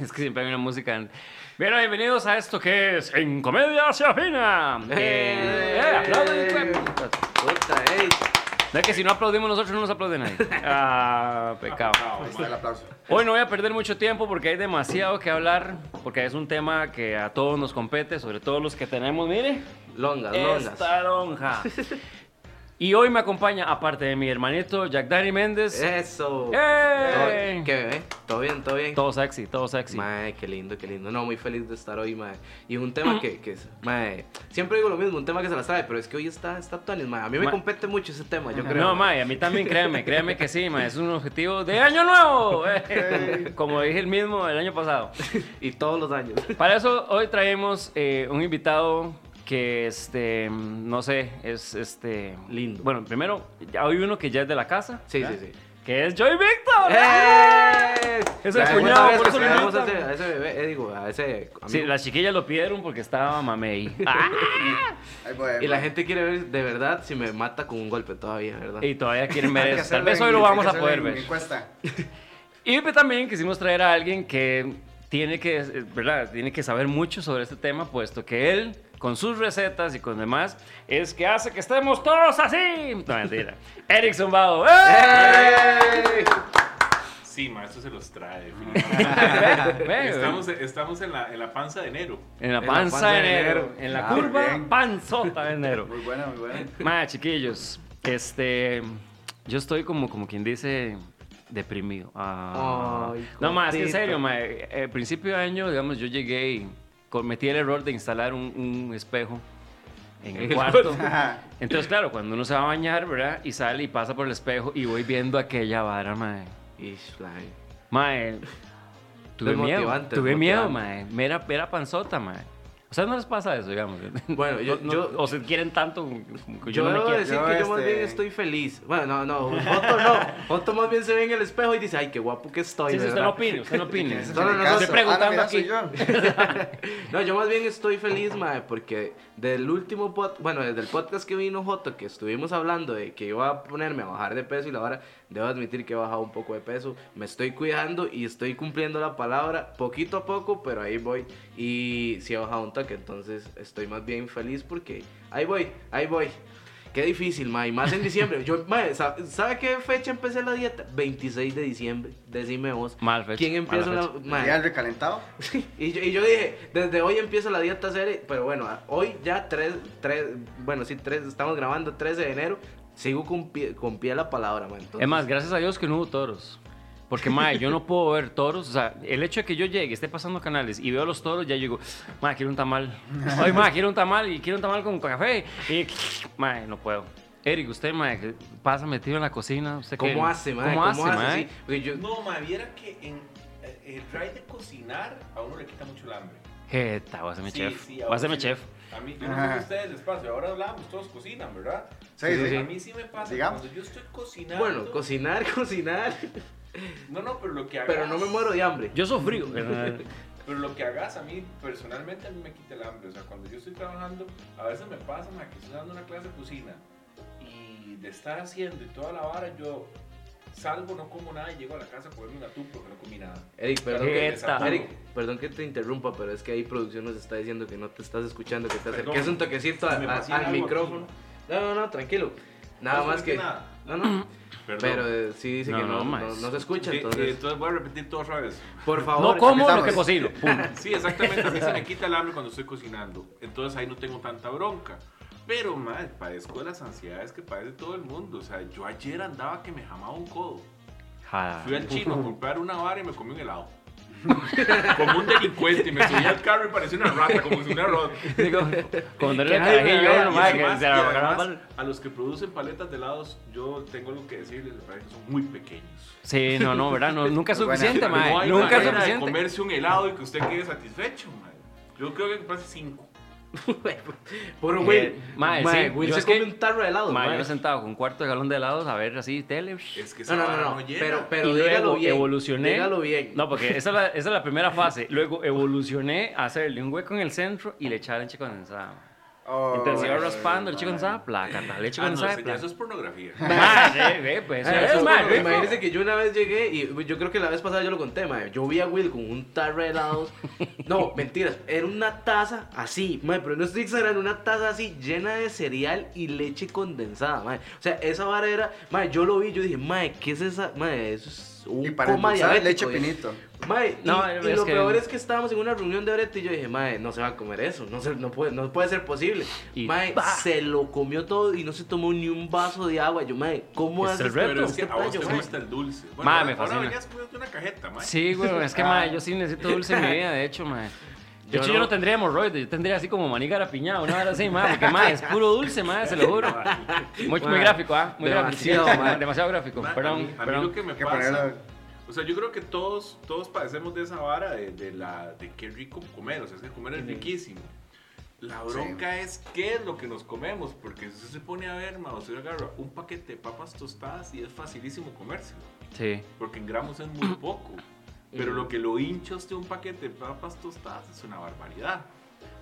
Es que siempre hay una música. en- Bien, bienvenidos a esto que es En Comedia hacia Fina. Eh, eh, hijo de que si no aplaudimos nosotros no nos aplaude nadie. Ah, pecado. Hoy no voy a perder mucho tiempo porque hay demasiado que hablar, porque es un tema que a todos nos compete, sobre todo los que tenemos, mire, Longas, longas. esta lonja. Y hoy me acompaña, aparte de mi hermanito Jack Danny Méndez, Eso. ¡Eh! Todo- ¿Qué bebé? ¿Todo bien? ¿Todo bien? todo sexy, todo sexy. Mae, qué lindo, qué lindo. No, muy feliz de estar hoy, mae. Y un tema que, que es, mae, siempre digo lo mismo, un tema que se la sabe, pero es que hoy está, está Tony, mae. A mí me compete mucho ese tema, yo creo. No, Mae, a mí también créeme, créeme que sí, Mae, es un objetivo de año nuevo, eh, como dije el mismo el año pasado. Y todos los años. Para eso hoy traemos eh, un invitado que, este, no sé, es, este... Lindo. Bueno, primero, ya hay uno que ya es de la casa, Sí, ¿verdad? sí, sí. que es Joy Victor. ¡Eh! Es el cuñado, por eso lo a ese, a ese bebé, eh, digo, a ese amigo. Sí, las chiquillas lo pidieron porque estaba mamey. Ah, Y la gente quiere ver de verdad si me mata con un golpe todavía, ¿verdad? y todavía quieren ver eso. Tal vez hoy lo vamos a poder en ver. encuesta. Y pues, también quisimos traer a alguien que tiene que, eh, ¿verdad? Tiene que saber mucho sobre este tema, puesto que él, con sus recetas y con demás, es que hace que estemos todos así. No, mentira. Eric Zumbado. ¡Eh! Sí, ma, esto se los trae. Estamos estamos en, la, en la panza de enero. En la En la panza, panza de de enero. enero. En la Ah, curva bien. panzota de enero. Muy buena, muy buena. Ma, chiquillos, este, yo estoy como, como quien dice, deprimido. Ah. Ay, no, más, que en serio, ma, eh, principio de año, digamos, yo llegué y cometí el error de instalar un, un espejo en el cuarto. Entonces, claro, cuando uno se va a bañar, ¿verdad? Y sale y pasa por el espejo y voy viendo aquella vara, mae. Ish. Mae, tuve miedo, tuve miedo, mae. Mera, mera panzota, mae. O sea, no les pasa eso, digamos. Bueno, yo- No- yo- o se quieren tanto como que yo, Yo no me quiero. decir Yo, que yo más este- bien estoy feliz. Bueno, no, no. Joto no. Joto más bien se ve en el espejo y dice, ay, qué guapo que estoy. Sí, sí, usted no opine, usted no opine. No, no, no, estoy preguntando Ah, mira, aquí. soy yo. No, yo más bien estoy feliz, mae, porque del último pod, bueno, desde el podcast que vino Joto, que estuvimos hablando de que iba a ponerme a bajar de peso y la hora, debo admitir que he bajado un poco de peso, me estoy cuidando y estoy cumpliendo la palabra poquito a poco, pero ahí voy y sí he bajado un toque, entonces estoy más bien feliz porque ahí voy, ahí voy. Qué difícil, mae, y más en diciembre. Yo, ¿sa- ¿sabe qué fecha empecé la dieta? 26 de diciembre, decime vos. Mal fecha, ¿Quién empieza la mae, ¿Ya el recalentado? y, yo, y yo dije, desde hoy empieza la dieta serie, pero bueno, hoy ya 3, bueno, sí, 3, estamos grabando 13 de enero, sigo con pie, con pie a la palabra, man. entonces- Es más, gracias a Dios que no hubo toros. Porque, mae, yo no puedo ver toros. O sea, el hecho de que yo llegue, esté pasando canales y veo los toros, ya yo digo, mae, quiero un tamal. Ay, mae, quiero un tamal y quiero un tamal con café. Y, mae, no puedo. Eric, usted, mae, que pasa metido en la cocina. ¿usted qué- ¿Cómo hace, man? ¿Cómo, hace, mae? Sí, porque yo- No, ma, viera que en eh, el drive de cocinar a uno le quita mucho el hambre. Jeta, voy a hacerme Sí, chef. sí, voy a hacerme sí. chef. A mí, yo no sé ustedes pasa, ahora hablamos, todos cocinan, ¿verdad? Sí, Sí, sí. sí, A mí sí me pasa Digamos. cuando yo estoy cocinando. bueno, cocinar, cocinar, No, no, pero lo que hagas. pero no me muero de hambre. Yo sufrí. Pero lo que hagas a mí, personalmente, a mí me quita el hambre. O sea, cuando yo estoy trabajando, a veces me pasa, ma, que estoy dando una clase de cocina y de estar haciendo y toda la vara, yo salgo, no como nada y llego a la casa a comerme un atún porque no comí nada. Eric, perdón que, Jeta. Eric, perdón que te interrumpa, pero es que ahí producción nos está diciendo que no te estás escuchando, que te acerques un toquecito a- a- al micrófono. aquí. No, no, no, tranquilo. Nada ¿No más que... nada? No, no. Perdón. Pero eh, sí dice No, que no, no, no, se escucha, Sí, entonces... entonces voy a repetir todo otra vez. Por favor. No como lo que cocino. Sí, exactamente. A mí se me quita el hambre cuando estoy cocinando. Entonces ahí no tengo tanta bronca. Pero, madre, padezco de las ansiedades que padece todo el mundo. O sea, yo ayer andaba que me jamaba un codo. Fui al chino a comprar una vara y me comí un helado. como un delincuente. Y me subí al carro y parecía una rata, como si una rata. Digo, cuando era carajillo, no, que se la además, a los que producen paletas de helados, yo tengo algo que decirles, que son muy pequeños. Sí, no, no, ¿verdad? No, nunca es suficiente, no mae. hay Nunca es manera de suficiente. comerse un helado y que usted quede satisfecho, mae. Yo creo que pase cinco. Por Eh, Will. mae, Mae, sí, Will yo se es que- come un tarro de helado. Mae, mae. yo sentado con un cuarto de galón de helados a ver así tele. Es que No, no, no, no. Pero, pero y luego bien. evolucioné. Dígalo bien. No, porque esa es, la, esa es la primera fase. Luego evolucioné a hacerle un hueco en el centro y le echar leche condensada. Oh, Entonces iba ay, raspando condensada, placa, leche Ah, no, condensada, eso, ya placa. eso es pornografía. Ma, sí, ve, pues, eso, Ah, eso es más rico. Imagínense que yo una vez llegué y yo creo que la vez pasada yo lo conté, mae. Yo vi a Will con un tarro de helados. No, mentiras. Era una taza así, mae, pero no estoy exagerando, una taza así llena de cereal y leche condensada, mae. O sea, esa vara era, mae, yo lo vi, yo dije, mae, ¿qué es esa? Mae, eso es un Y para coma diabético. leche pinito. Mae, y, No, y es lo que- peor es que estábamos en una reunión de Brete y yo dije, mae, no se va a comer eso, no, se, no, puede, no puede ser posible. Y mae, ¡bah! se lo comió todo y no se tomó ni un vaso de agua. Yo, mae, ¿cómo Es haces el reto. Pero es que este a vos playo, te mae? gusta el dulce. Bueno, Ma, ahora, me ahora fascina. venías comiendo una cajeta, ma. Sí, güey, es que, ma, yo sí necesito dulce en mi vida, de hecho, ma. De Yo hecho, no. yo no tendría hemorroides, yo tendría así como maní garapiñado, una hora así, ma, porque, ma, es puro dulce, ma, se lo juro. Muy, muy gráfico, ¿ah? Muy demasiado, gráfico. ma. Demasiado gráfico, Ma, a perdón, mí, a mí perdón. lo que me pasa, o sea, yo creo que todos, todos padecemos de esa vara de, de la, de qué rico comer, o sea, es que comer es riquísimo. La bronca es qué es lo que nos comemos, porque si usted se pone a ver, ma, usted agarra un paquete de papas tostadas y es facilísimo comérselo, Sí. porque en gramos es muy poco. Pero lo que lo hincha usted un paquete de papas tostadas es una barbaridad.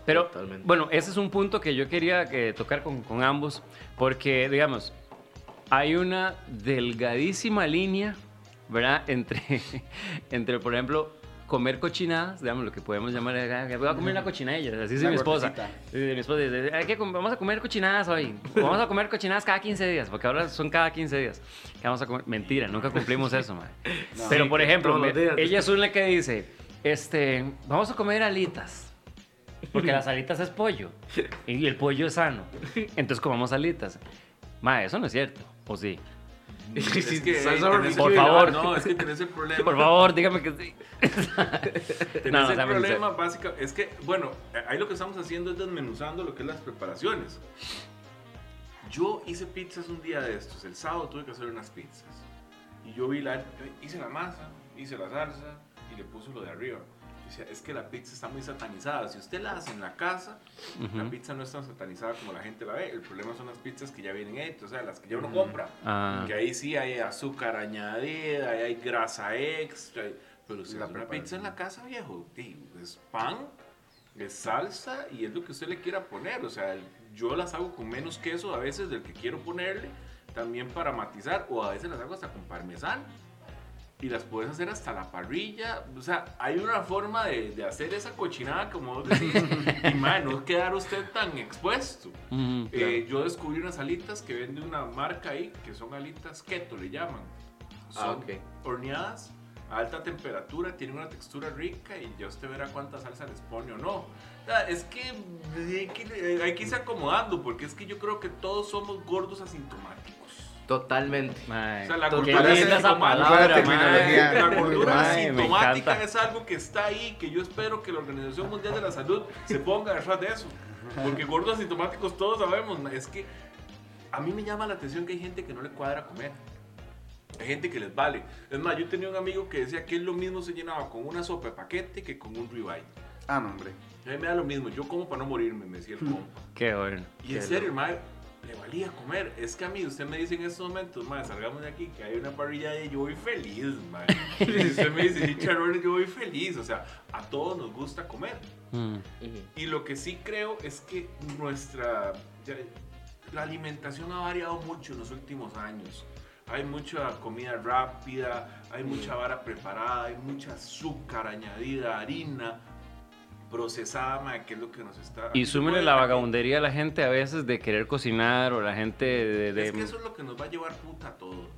Pero, Totalmente. bueno, ese es un punto que yo quería eh, tocar con, con ambos, porque, digamos, hay una delgadísima línea, ¿verdad? Entre, entre por ejemplo, comer cochinadas, digamos, lo que podemos llamar, eh, voy a comer una cochinilla, así dice mi esposa. Sí, mi esposa dice, "Hay que vamos a comer cochinadas hoy, vamos a comer cochinadas cada 15 días, porque ahora son cada 15 días. que vamos a comer? Mentira, nunca cumplimos eso. No. Pero, por ejemplo, me- ella es una que dice, este, vamos a comer alitas. Porque las alitas es pollo. Y el pollo es sano. Entonces comamos alitas. Ma, eso no es cierto. ¿O sí? Es que, salsa eh, Por favor. No, es que tenés el problema. Por favor, dígame que sí. Tenés No, no, el problema básico, es que, bueno, ahí lo que estamos haciendo es desmenuzando lo que es las preparaciones. Yo hice pizzas un día de estos, el sábado tuve que hacer unas pizzas. Y yo vi la, yo hice la masa, hice la salsa y le puse lo de arriba. Decía, es que la pizza está muy satanizada. Si usted la hace en la casa, la Ujú. pizza no es tan satanizada como la gente la ve. El problema son las pizzas que ya vienen hechas, o sea, las que ya uno compra. Ah. Que ahí sí hay azúcar añadida, ahí hay grasa extra. Pero si La una pizza en la casa, viejo, di, es pan, es salsa y es lo que usted le quiera poner. O sea, yo las hago con menos queso a veces del que quiero ponerle, también para matizar, o a veces las hago hasta con parmesano. Y las puedes hacer hasta la parrilla. O sea, hay una forma de, de hacer esa cochinada, como vos decís, y man, no quedar usted tan expuesto. Eh, yo descubrí unas alitas que vende una marca ahí, que son alitas keto, le llaman. Son Ah, ok. horneadas a alta temperatura, tienen una textura rica y ya usted verá cuánta salsa les pone o no. Es que hay, que eh, hay que irse acomodando, porque es que yo creo que todos somos gordos asintomáticos. Totalmente. Ma, O sea, la gordura linda esa asintomática. palabra, terminología. La asintomática encanta. es algo que está ahí, que yo espero que la Organización Mundial de la Salud se ponga detrás de eso. Porque gordos asintomáticos todos sabemos, es que a mí me llama la atención que hay gente que no le cuadra comer. Hay gente que les vale. Es más, yo tenía un amigo que decía que él lo mismo se llenaba con una sopa de paquete que con un ribeye. Ah, no, hombre. A mí me da lo mismo, yo como para no morirme, me decía el compa. Qué bueno. Y en serio, mae, le valía comer. Es que a mí, usted me dice en estos momentos, mae, salgamos de aquí, que hay una parrilla y yo voy feliz, mae. Y usted me dice chicharrones, yo voy feliz. O sea, a todos nos gusta comer. Mm. Y lo que sí creo es que nuestra. ya- la alimentación ha variado mucho en los últimos años. Hay mucha comida rápida, hay mucha vara preparada, hay mucha azúcar añadida, harina procesada, mae, que es lo que nos está. Y súmele la vagabundería a la gente a veces de querer cocinar o la gente de... de- Es que eso es lo que nos va a llevar puta a todo.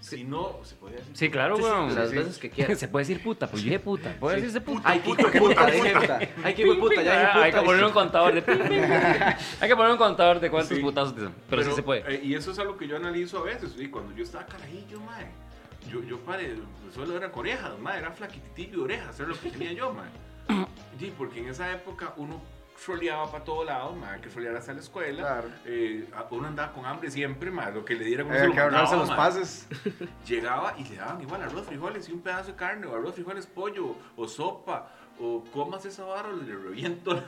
Si no, se podría decir. Sí, claro, Sí, sí, weón. las sí. veces que quieras. Se puede decir puta, pues yo dije puta. Puede Sí. decirse puta. Ay, qué Puta, puta, puta, dije. puta. Ay, qué hijo de puta, ya dije puta. Hay que poner un contador de... Hay que poner un contador de cuántos Sí. putazos dicen. Pero, sí se puede. eh, y eso es algo que yo analizo a veces. Y cuando yo estaba carajillo, mae, yo, yo paré, solo era con orejas, mae, era flaquititillo de orejas, era lo que tenía yo, mae. Sí, porque en esa época uno troleaba para todo lado, mae, que trolear hasta la escuela. Claro. Eh, uno andaba con hambre siempre, mae, lo que le Hay lo que mandaba, los pases. Llegaba y le daban igual arroz, frijoles y un pedazo de carne, o arroz, frijoles, pollo, o sopa, o comas esa o le reviento la,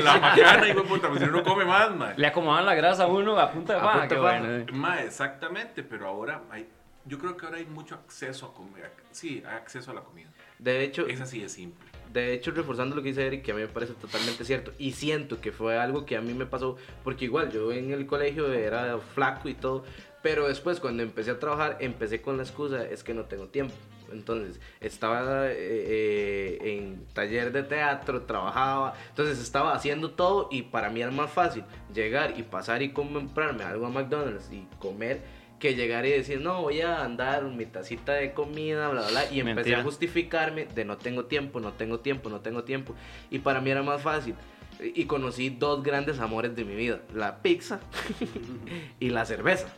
la, macana, de puta, pues si no, no come más, mae. Le acomodan la grasa a uno a punta de paja. bueno. eh. Exactamente, pero ahora hay, yo creo que ahora hay mucho acceso a comer. Sí, hay acceso a la comida. De hecho, Es así de simple. De hecho, reforzando lo que dice Eric, que a mí me parece totalmente cierto, y siento que fue algo que a mí me pasó, porque igual yo en el colegio era flaco y todo, pero después cuando empecé a trabajar, empecé con la excusa, es que no tengo tiempo. Entonces, estaba eh, eh, en taller de teatro, trabajaba, entonces estaba haciendo todo y para mí era más fácil llegar y pasar y comprarme algo a McDonald's y comer que llegar y decir, no, voy a andar mi tacita de comida, bla, bla, bla, y empecé Mentira. a justificarme de no tengo tiempo, no tengo tiempo, no tengo tiempo. Y para mí era más fácil. Y conocí dos grandes amores de mi vida, la pizza y la cerveza.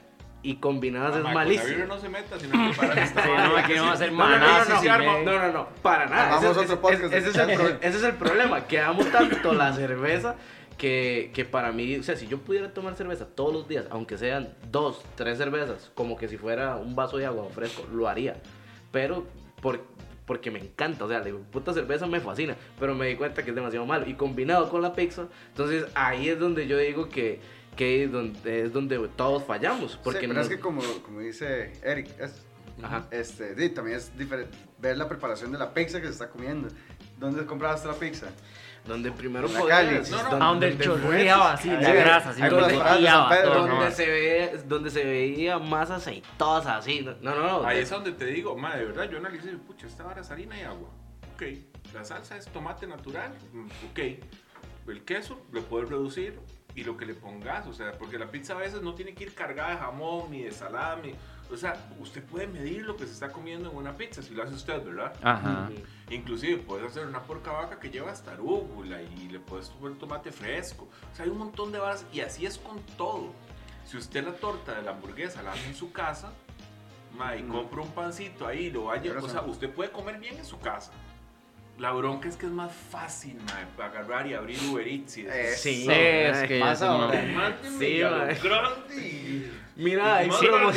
Y combinadas es malísimo. no se meta, sino que para Sí, no, aquí no va a ser No, no, no, no, no, no, no, no, para nada. Ese, otro ese- podcast. ese es el pro- ese es el problema, que amo tanto la cerveza que, que para mí, o sea, si yo pudiera tomar cerveza todos los días, aunque sean dos, tres cervezas, como que si fuera un vaso de agua fresco, lo haría. Pero por, porque me encanta, o sea, la puta cerveza me fascina, pero me di cuenta que es demasiado malo. Y combinado con la pizza, entonces ahí es donde yo digo que, que es, donde, es donde todos fallamos. Porque sí, pero nos- es que como, como dice Eric, es, Ajá. este, sí, también es diferente ver la preparación de la pizza que se está comiendo. ¿Dónde compraste la pizza? Donde primero la podías, calle. No, no. A donde chorreaba así, la Sí, grasa, así, donde donde ¿no? se veía donde se veía más aceitosa así no no no Ahí de- es donde te digo, ma, de verdad, yo analicé, pucha, esta vara es harina y agua. Ok. La salsa es tomate natural. mm, Ok. El queso lo puedes reducir y lo que le pongas, o sea, porque la pizza a veces no tiene que ir cargada de jamón ni de salami. O sea, usted puede medir lo que se está comiendo en una pizza si lo hace usted, ¿verdad? Ajá. Inclusive puedes hacer una porca vaca que lleva hasta arúgula y le puedes poner tomate fresco. O sea, hay un montón de varas y así es con todo. Si usted la torta de la hamburguesa la hace en su casa, ma, y compra un pancito ahí, lo vaya, o sea, usted puede comer bien en su casa. La bronca es que es más fácil, ma, agarrar y abrir Uber Eats y decir, sí Sí, es que pasa no- ahora. "Mándeme Sí, ya lo ma. grande y- mira hay, tu-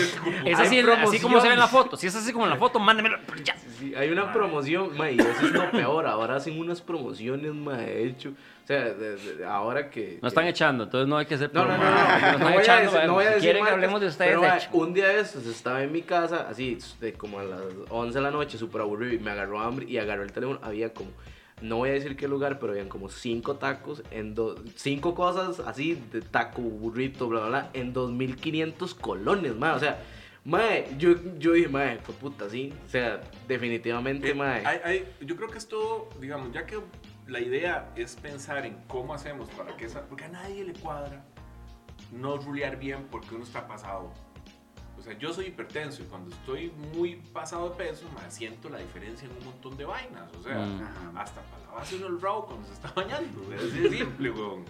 Es así, así como se ve en la foto. Si es así como en la foto, mándemelo. Ya. Sí, hay una promoción ma, y eso es lo peor ahora hacen unas promociones ma, de hecho o sea de- de- ahora que No están echando, entonces no hay que hacer no, no, no, no, no, Nos están voy a echando, no voy a si decir quieren, marcas, hablemos de ustedes. pero, ma, un día de estos estaba en mi casa, así, de como a las 11 de la noche, súper aburrido, y me agarró hambre y agarró el teléfono. Había como, no voy a decir qué lugar, pero habían como cinco tacos, en do- cinco cosas así, de taco, burrito, bla, bla, bla, en 2500 colones, ma. O sea, Mae, yo, yo dije, mae, fue puta, sí. O sea, definitivamente, Eh, mae. hay- hay- yo creo que es todo, digamos, ya que la idea es pensar en cómo hacemos para que esa, porque a nadie le cuadra no rulear bien porque uno está pasado. O sea, yo soy hipertenso y cuando estoy muy pasado de peso, me siento la diferencia en un montón de vainas. O sea, Mm. Hasta para lavarse uno el rabo cuando se está bañando. Es de simple, weón.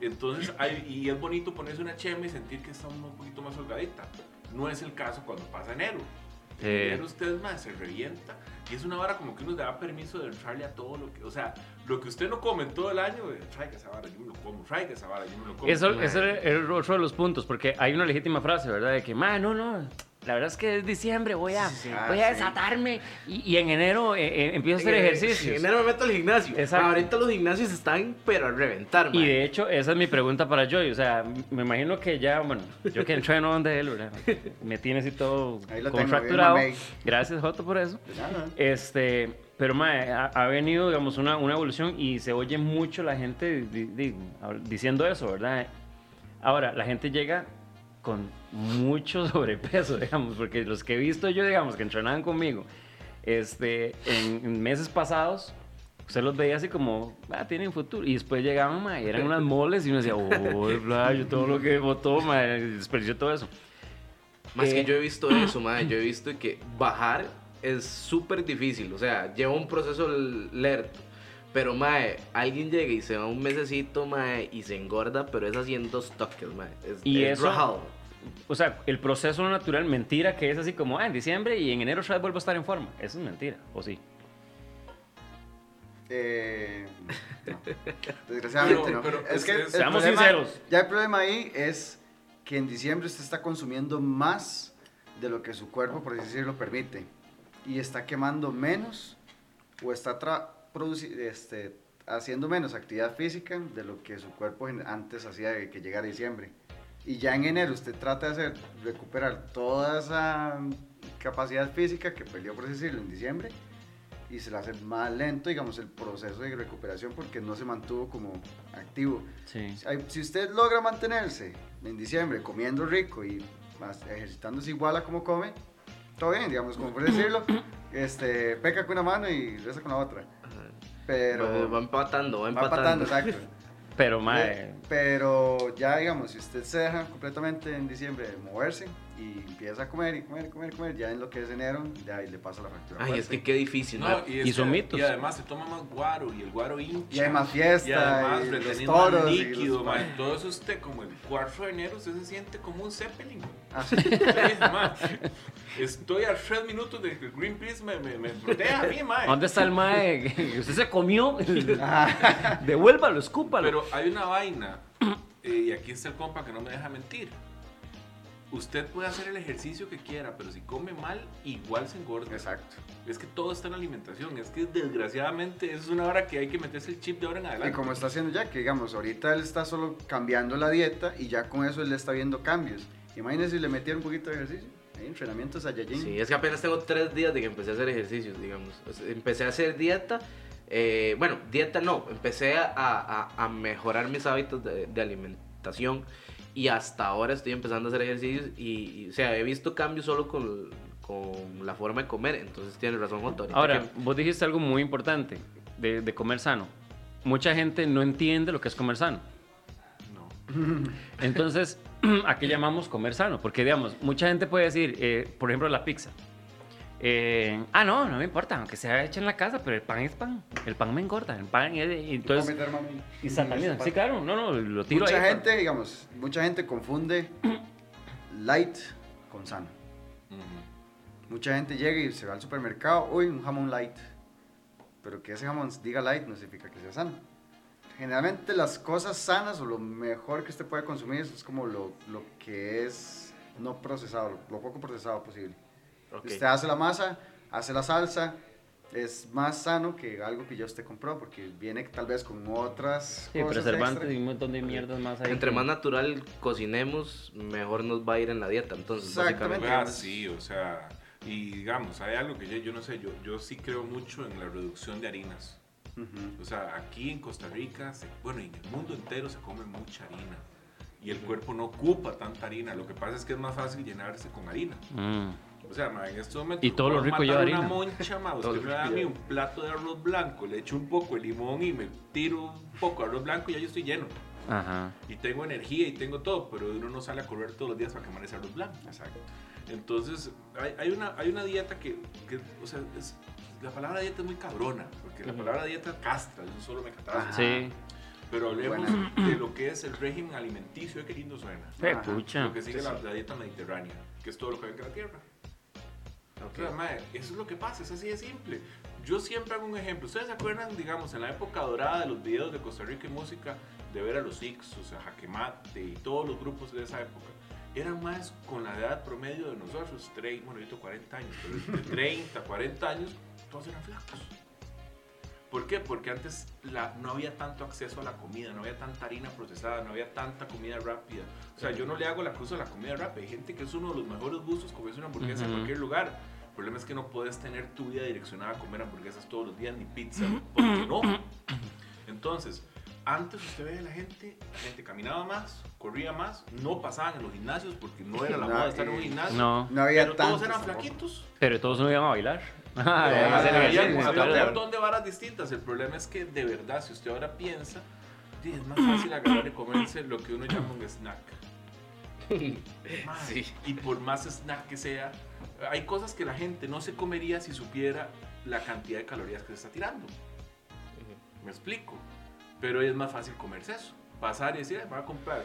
Entonces, hay- y es bonito ponerse una chema y sentir que está uno un poquito más holgadita. No es el caso cuando pasa enero. En Sí. enero usted más se revienta y es una vara como que uno le da permiso de entrarle a todo lo que, o sea, lo que usted no come en todo el año, eh, traiga esa vara, yo me lo como, traiga esa vara, yo me lo como. Eso, eso otro de los puntos, porque hay una legítima frase, ¿verdad? De que, ma, no, no, la verdad es que es diciembre, voy a, Sí. voy Ah, a sí. desatarme y, y en enero eh, eh, empiezo a hacer ejercicios. En enero me meto al gimnasio. Exacto. Ahorita los gimnasios están, pero a reventar, Y de hecho, esa es mi pregunta para Joy. O sea, me imagino que ya, bueno, yo que entreno donde él, ¿verdad? Me tiene así todo contracturado. Gracias, Joto, por eso. Este, pero mae, ha, ha venido, digamos, una, una evolución y se oye mucho la gente di- di- diciendo eso, ¿verdad? Ahora, la gente llega con mucho sobrepeso, digamos, porque los que he visto yo, digamos, que entrenaban conmigo, este, en, en meses pasados, usted los veía así como, ah, tienen futuro, y después llegaban, mae, y eran unas moles y uno decía, oh, bla, yo todo lo que votó, mae, desperdició todo eso. Más Eh, que yo he visto eso, mae. Yo he visto que bajar es súper difícil. O sea, lleva un proceso lerto. Pero, mae, alguien llega y se va un mesecito, mae, y se engorda, pero es así en dos toques, mae. Es, Y es eso- rajado. O sea, el proceso natural, mentira, que es así como, ah, en diciembre y en enero otra vez vuelvo a estar en forma. Eso es mentira, ¿o sí? Eh, no. Desgraciadamente Pero- no. pero es es- que es- el Seamos problema- sinceros. Ya el problema ahí es que en diciembre usted está consumiendo más de lo que su cuerpo, por así decirlo, permite. Y está quemando menos o está este, haciendo menos actividad física de lo que su cuerpo antes hacía de que llegara diciembre. Y ya en enero usted trata de hacer, recuperar toda esa capacidad física que perdió, por así decirlo, en diciembre. y se le hace más lento, digamos, el proceso de recuperación porque no se mantuvo como activo. Sí. Si usted logra mantenerse en diciembre comiendo rico y más- ejercitándose igual a como come, todo bien, digamos, como por decirlo, este, peca con una mano y reza con la otra. Pero va empatando, va va empatando, empatando. exacto. Pero, mae, Pero ya, digamos, si usted se deja completamente en diciembre de moverse y empieza a comer y comer y comer y comer, ya en lo que es enero, ya ahí le pasa la factura. Ay, es que qué difícil. No, y, es Y son que- mitos. Y además se toma más guaro y el guaro hincha. Y hay más fiesta, Y además y los toros, más y líquido, los- ma. Todo eso usted, como el 4 de enero, usted se siente como un Zeppelin. Ah. Estoy a 3 minutos de que Greenpeace me, me, me proteja a mí, ma. ¿dónde está el mae usted se comió? Ah, Devuélvalo, escúpalo. Pero hay una vaina, eh, y aquí está el compa que no me deja mentir. Usted puede hacer el ejercicio que quiera, pero si come mal, igual se engorda. Exacto. Es que todo está en la alimentación. Es que desgraciadamente es una hora que hay que meterse el chip de ahora en Y adelante. como está haciendo ya, que digamos, ahorita él está solo cambiando la dieta y ya con eso él está viendo cambios. Imagínese si le metiera un poquito de ejercicio. Hay entrenamientos a Yajin. Sí, es que apenas tengo tres días de que empecé a hacer ejercicios, digamos. O sea, empecé a hacer dieta. eh, bueno, dieta no. Empecé a, a- a mejorar mis hábitos de, de alimentación. Y hasta ahora estoy empezando a hacer ejercicios. Y, y, o sea, he visto cambios solo con, con la forma de comer. Entonces tiene razón, ahorita Ahora, que- vos dijiste algo muy importante de, de comer sano. Mucha gente no entiende lo que es comer sano. No. Entonces, ¿a qué llamamos comer sano? Porque, digamos, mucha gente puede decir, eh, por ejemplo, la pizza. Eh, ah, no, no me importa, aunque sea hecha en la casa, pero el pan es pan. El pan me engorda. El pan es. y Entonces, Puedo meter, mami, y en sataniza. esa Sí, claro, no, no, lo tiro Mucha ahí. gente, digamos, mucha gente confunde light con sano. Ujú. Mucha gente llega y se va al supermercado, uy, un jamón light. Pero que ese jamón diga light no significa que sea sano. Generalmente las cosas sanas o lo mejor que usted puede consumir es como lo, lo que es no procesado, lo, lo poco procesado posible. Ok. Usted hace la masa, hace la salsa, es más sano que algo que ya usted compró porque viene tal vez con otras Sí, cosas preservantes extra. y un montón de mierdas más ahí. Entre más natural cocinemos, mejor nos va a ir en la dieta. Entonces, Exactamente. básicamente. Ah, sí, o sea, y digamos, hay algo que yo, yo no sé, yo, yo sí creo mucho en la reducción de harinas. Ujú. O sea, aquí en Costa Rica, se- bueno, en el mundo entero se come mucha harina. Y el cuerpo no ocupa tanta harina. Lo que pasa es que es más fácil llenarse con harina. Mm. O sea, ma, en estos momentos. Y todo lo rico lleva una harina. moncha, ma, usted me da a mí un plato de arroz blanco, le echo un poco de limón y me tiro un poco de arroz blanco y ya yo estoy lleno. Ajá. Y tengo energía y tengo todo, pero uno no sale a correr todos los días para quemar ese arroz blanco. Exacto. Entonces, hay, hay una, hay una dieta que, que, o sea, es- la palabra dieta es muy cabrona, porque la palabra dieta castra, eso solo me. Sí. Pero hablemos de lo que es el régimen alimenticio, qué lindo suena. Fe, Ajá. pucha. Lo que sigue sí, la, sí. la dieta mediterránea, que es todo lo que hay en la tierra. Ok. O sea, mae, eso es lo que pasa, es así de simple. Yo siempre hago un ejemplo. ¿Ustedes se acuerdan, digamos, en la época dorada de los videos de Costa Rica y música, de ver a los Ixos, a Jaquemate y todos los grupos de esa época? Eran más con la edad promedio de nosotros, 30, bueno, yo tengo 40 años, pero de 30, 40 años, todos eran flacos. ¿Por qué? Porque antes la, no había tanto acceso a la comida, no había tanta harina procesada, no había tanta comida rápida. O sea, yo no le hago la cruz a la comida rápida. Hay gente que es uno de los mejores gustos comerse una hamburguesa en cualquier lugar. El problema es que no puedes tener tu vida direccionada a comer hamburguesas todos los días ni pizza, porque no. Entonces, antes usted veía a la gente, la gente caminaba más, corría más, no pasaban en los gimnasios porque no era la No, moda estar en un gimnasio. No. No había pero todos eran flaquitos. Pero todos no iban a bailar. Ah, había, había un montón de varas distintas. El problema es que de verdad, si usted ahora piensa, es más fácil agarrar y comerse lo que uno llama un snack. Sí. Y por más snack que sea, hay cosas que la gente no se comería si supiera la cantidad de calorías que se está tirando. Me explico. Pero es más fácil comerse eso. Pasar y decir, "Ay, voy a comprar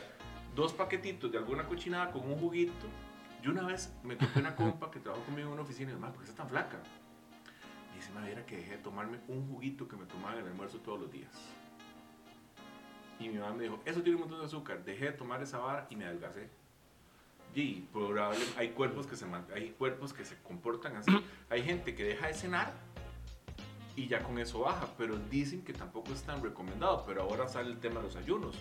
dos paquetitos de alguna cochinada con un juguito. Yo una vez me topé una compa que trabajó conmigo en una oficina y demás, ¿por qué está tan flaca? Dice, madre, era que dejé de tomarme un juguito que me tomaba en el almuerzo todos los días. Y mi mamá me dijo, eso tiene un montón de azúcar. Dejé de tomar esa vara y me adelgacé. Y probable, hay cuerpos que se hay cuerpos que se comportan así. Hay gente que deja de cenar y ya con eso baja, pero dicen que tampoco es tan recomendado. Pero ahora sale el tema de los ayunos,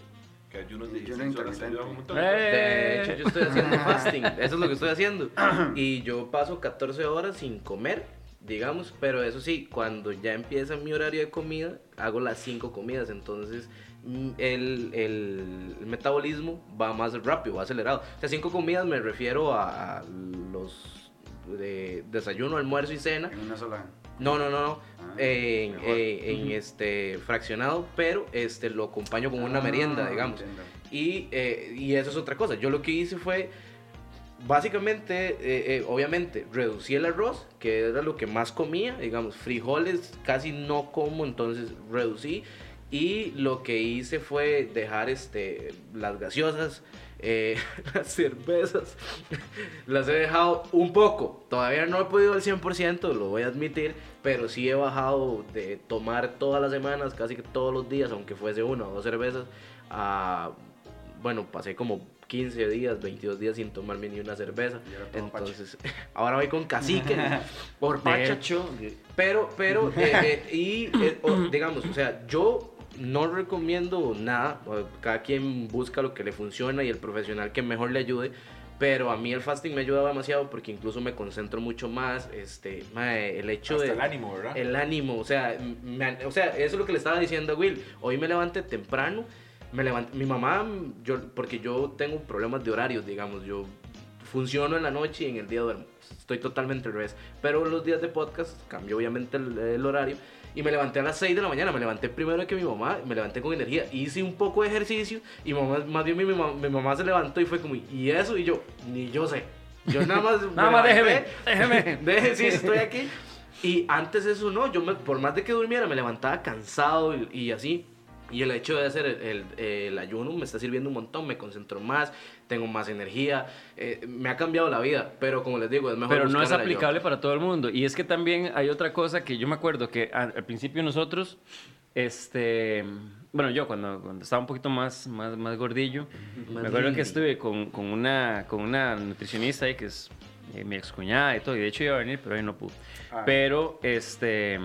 que ayunos de Ayuno 16 horas ayudan un montón. De hecho, yo estoy haciendo fasting. Eso es lo que estoy haciendo. Y yo paso 14 horas sin comer digamos, pero eso sí, cuando ya empieza mi horario de comida, hago las cinco comidas, entonces mm, el, el- el metabolismo va más rápido, va acelerado. O sea, cinco comidas me refiero a, a los de desayuno, almuerzo y cena. En una sola. No, no, no, no. Ah, en, eh, en este fraccionado, pero este lo acompaño con una Ah, merienda, digamos. entiendo. Y, eh, y eso es otra cosa. Yo lo que hice fue, básicamente, eh, eh, obviamente, reducí el arroz, que era lo que más comía, digamos, frijoles casi no como, entonces reducí. Y lo que hice fue dejar este, las gaseosas, eh, las cervezas, las he dejado un poco. Todavía no he podido al 100%, lo voy a admitir, pero sí he bajado de tomar todas las semanas, casi que todos los días, aunque fuese una o dos cervezas, a, bueno, pasé como 15 días, 22 días sin tomarme ni una cerveza. Entonces, ahora voy con cacique, por pacha. Pero, pero, eh, eh, y eh, o- digamos, o sea, yo no recomiendo nada, cada quien busca lo que le funciona y el profesional que mejor le ayude, pero a mí el fasting me ayuda demasiado porque incluso me concentro mucho más, este, mae, el hecho Hasta de... el ánimo, ¿verdad? El ánimo, o sea, me- o sea, eso es lo que le estaba diciendo a Will. Hoy me levanté temprano, me levanté, mi mamá, yo, porque yo tengo problemas de horarios, digamos, yo funciono en la noche y en el día duermo. Estoy totalmente al revés. Pero los días de podcast cambió obviamente el, el horario. Y me levanté a las 6 de la mañana, me levanté primero que mi mamá, me levanté con energía, hice un poco de ejercicio y mamá, más bien mi, mi mamá, mi mamá se levantó y fue como, ¿y eso? Y yo, ni yo sé. Yo nada más... nada más déjeme, déjeme. Deje, sí, estoy aquí. Y antes eso no, yo me- por más de que durmiera me levantaba cansado y, y así. Y el hecho de hacer el, el- el ayuno me está sirviendo un montón, me concentro más, tengo más energía, eh, me ha cambiado la vida, pero como les digo, es mejor Pero no es aplicable para todo el mundo. Y es que también hay otra cosa que yo me acuerdo que al, al principio nosotros, este, bueno, yo cuando, cuando estaba un poquito más, más, más gordillo, me acuerdo que estuve con, con una, con una nutricionista ahí que es eh, mi excuñada y todo, y de hecho iba a venir, pero hoy no pudo. Ah. Pero, este,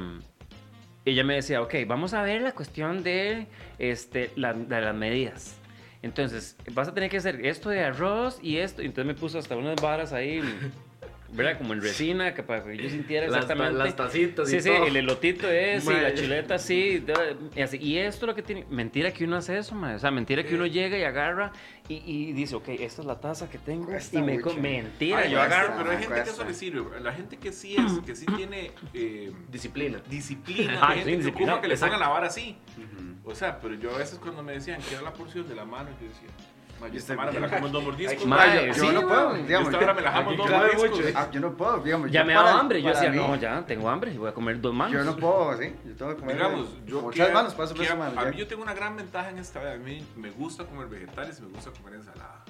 ella me decía, ok, vamos a ver la cuestión de, este, de las medidas. Entonces, vas a tener que hacer esto de arroz y esto. Y entonces me puso hasta unas varas ahí, ¿verdad? Como en resina, que para que yo sintiera Las ta- exactamente. las tacitas y Sí, sí, todo. el elotito es, y la chuleta así, y así. Y esto es lo que tiene. Mentira que uno hace eso, mae. O sea, mentira que uno llega y agarra y, y dice, ok, esta es la taza que tengo. Cuesta y me mucho. Mentira, Ay, yo cuesta, agarro. Pero hay gente que cuesta. eso le sirve. La gente que sí es, que sí tiene eh, Disciplina. disciplina, Ah, hay gente sí, que disciplina, que le pongan la vara así. Ujú. O sea, pero yo a veces cuando me decían que era la porción de la mano, yo decía, "Ma, yo esta vara me la como en dos mordiscos. Mae, yo, sí, yo no puedo, weón. digamos. Esta hora me la jamo en dos cabe mordiscos. mucho. Ah, yo no puedo, digamos. Ya yo me daba hambre. Yo decía, mí, no, ya tengo hambre. Voy a comer dos manos. Yo no puedo, sí. Yo tengo que comer. Digamos, yo por que, tres manos, paso por que a, semana. a ya. mí yo tengo una gran ventaja en esta vida. A mí me gusta comer vegetales y me gusta comer ensalada.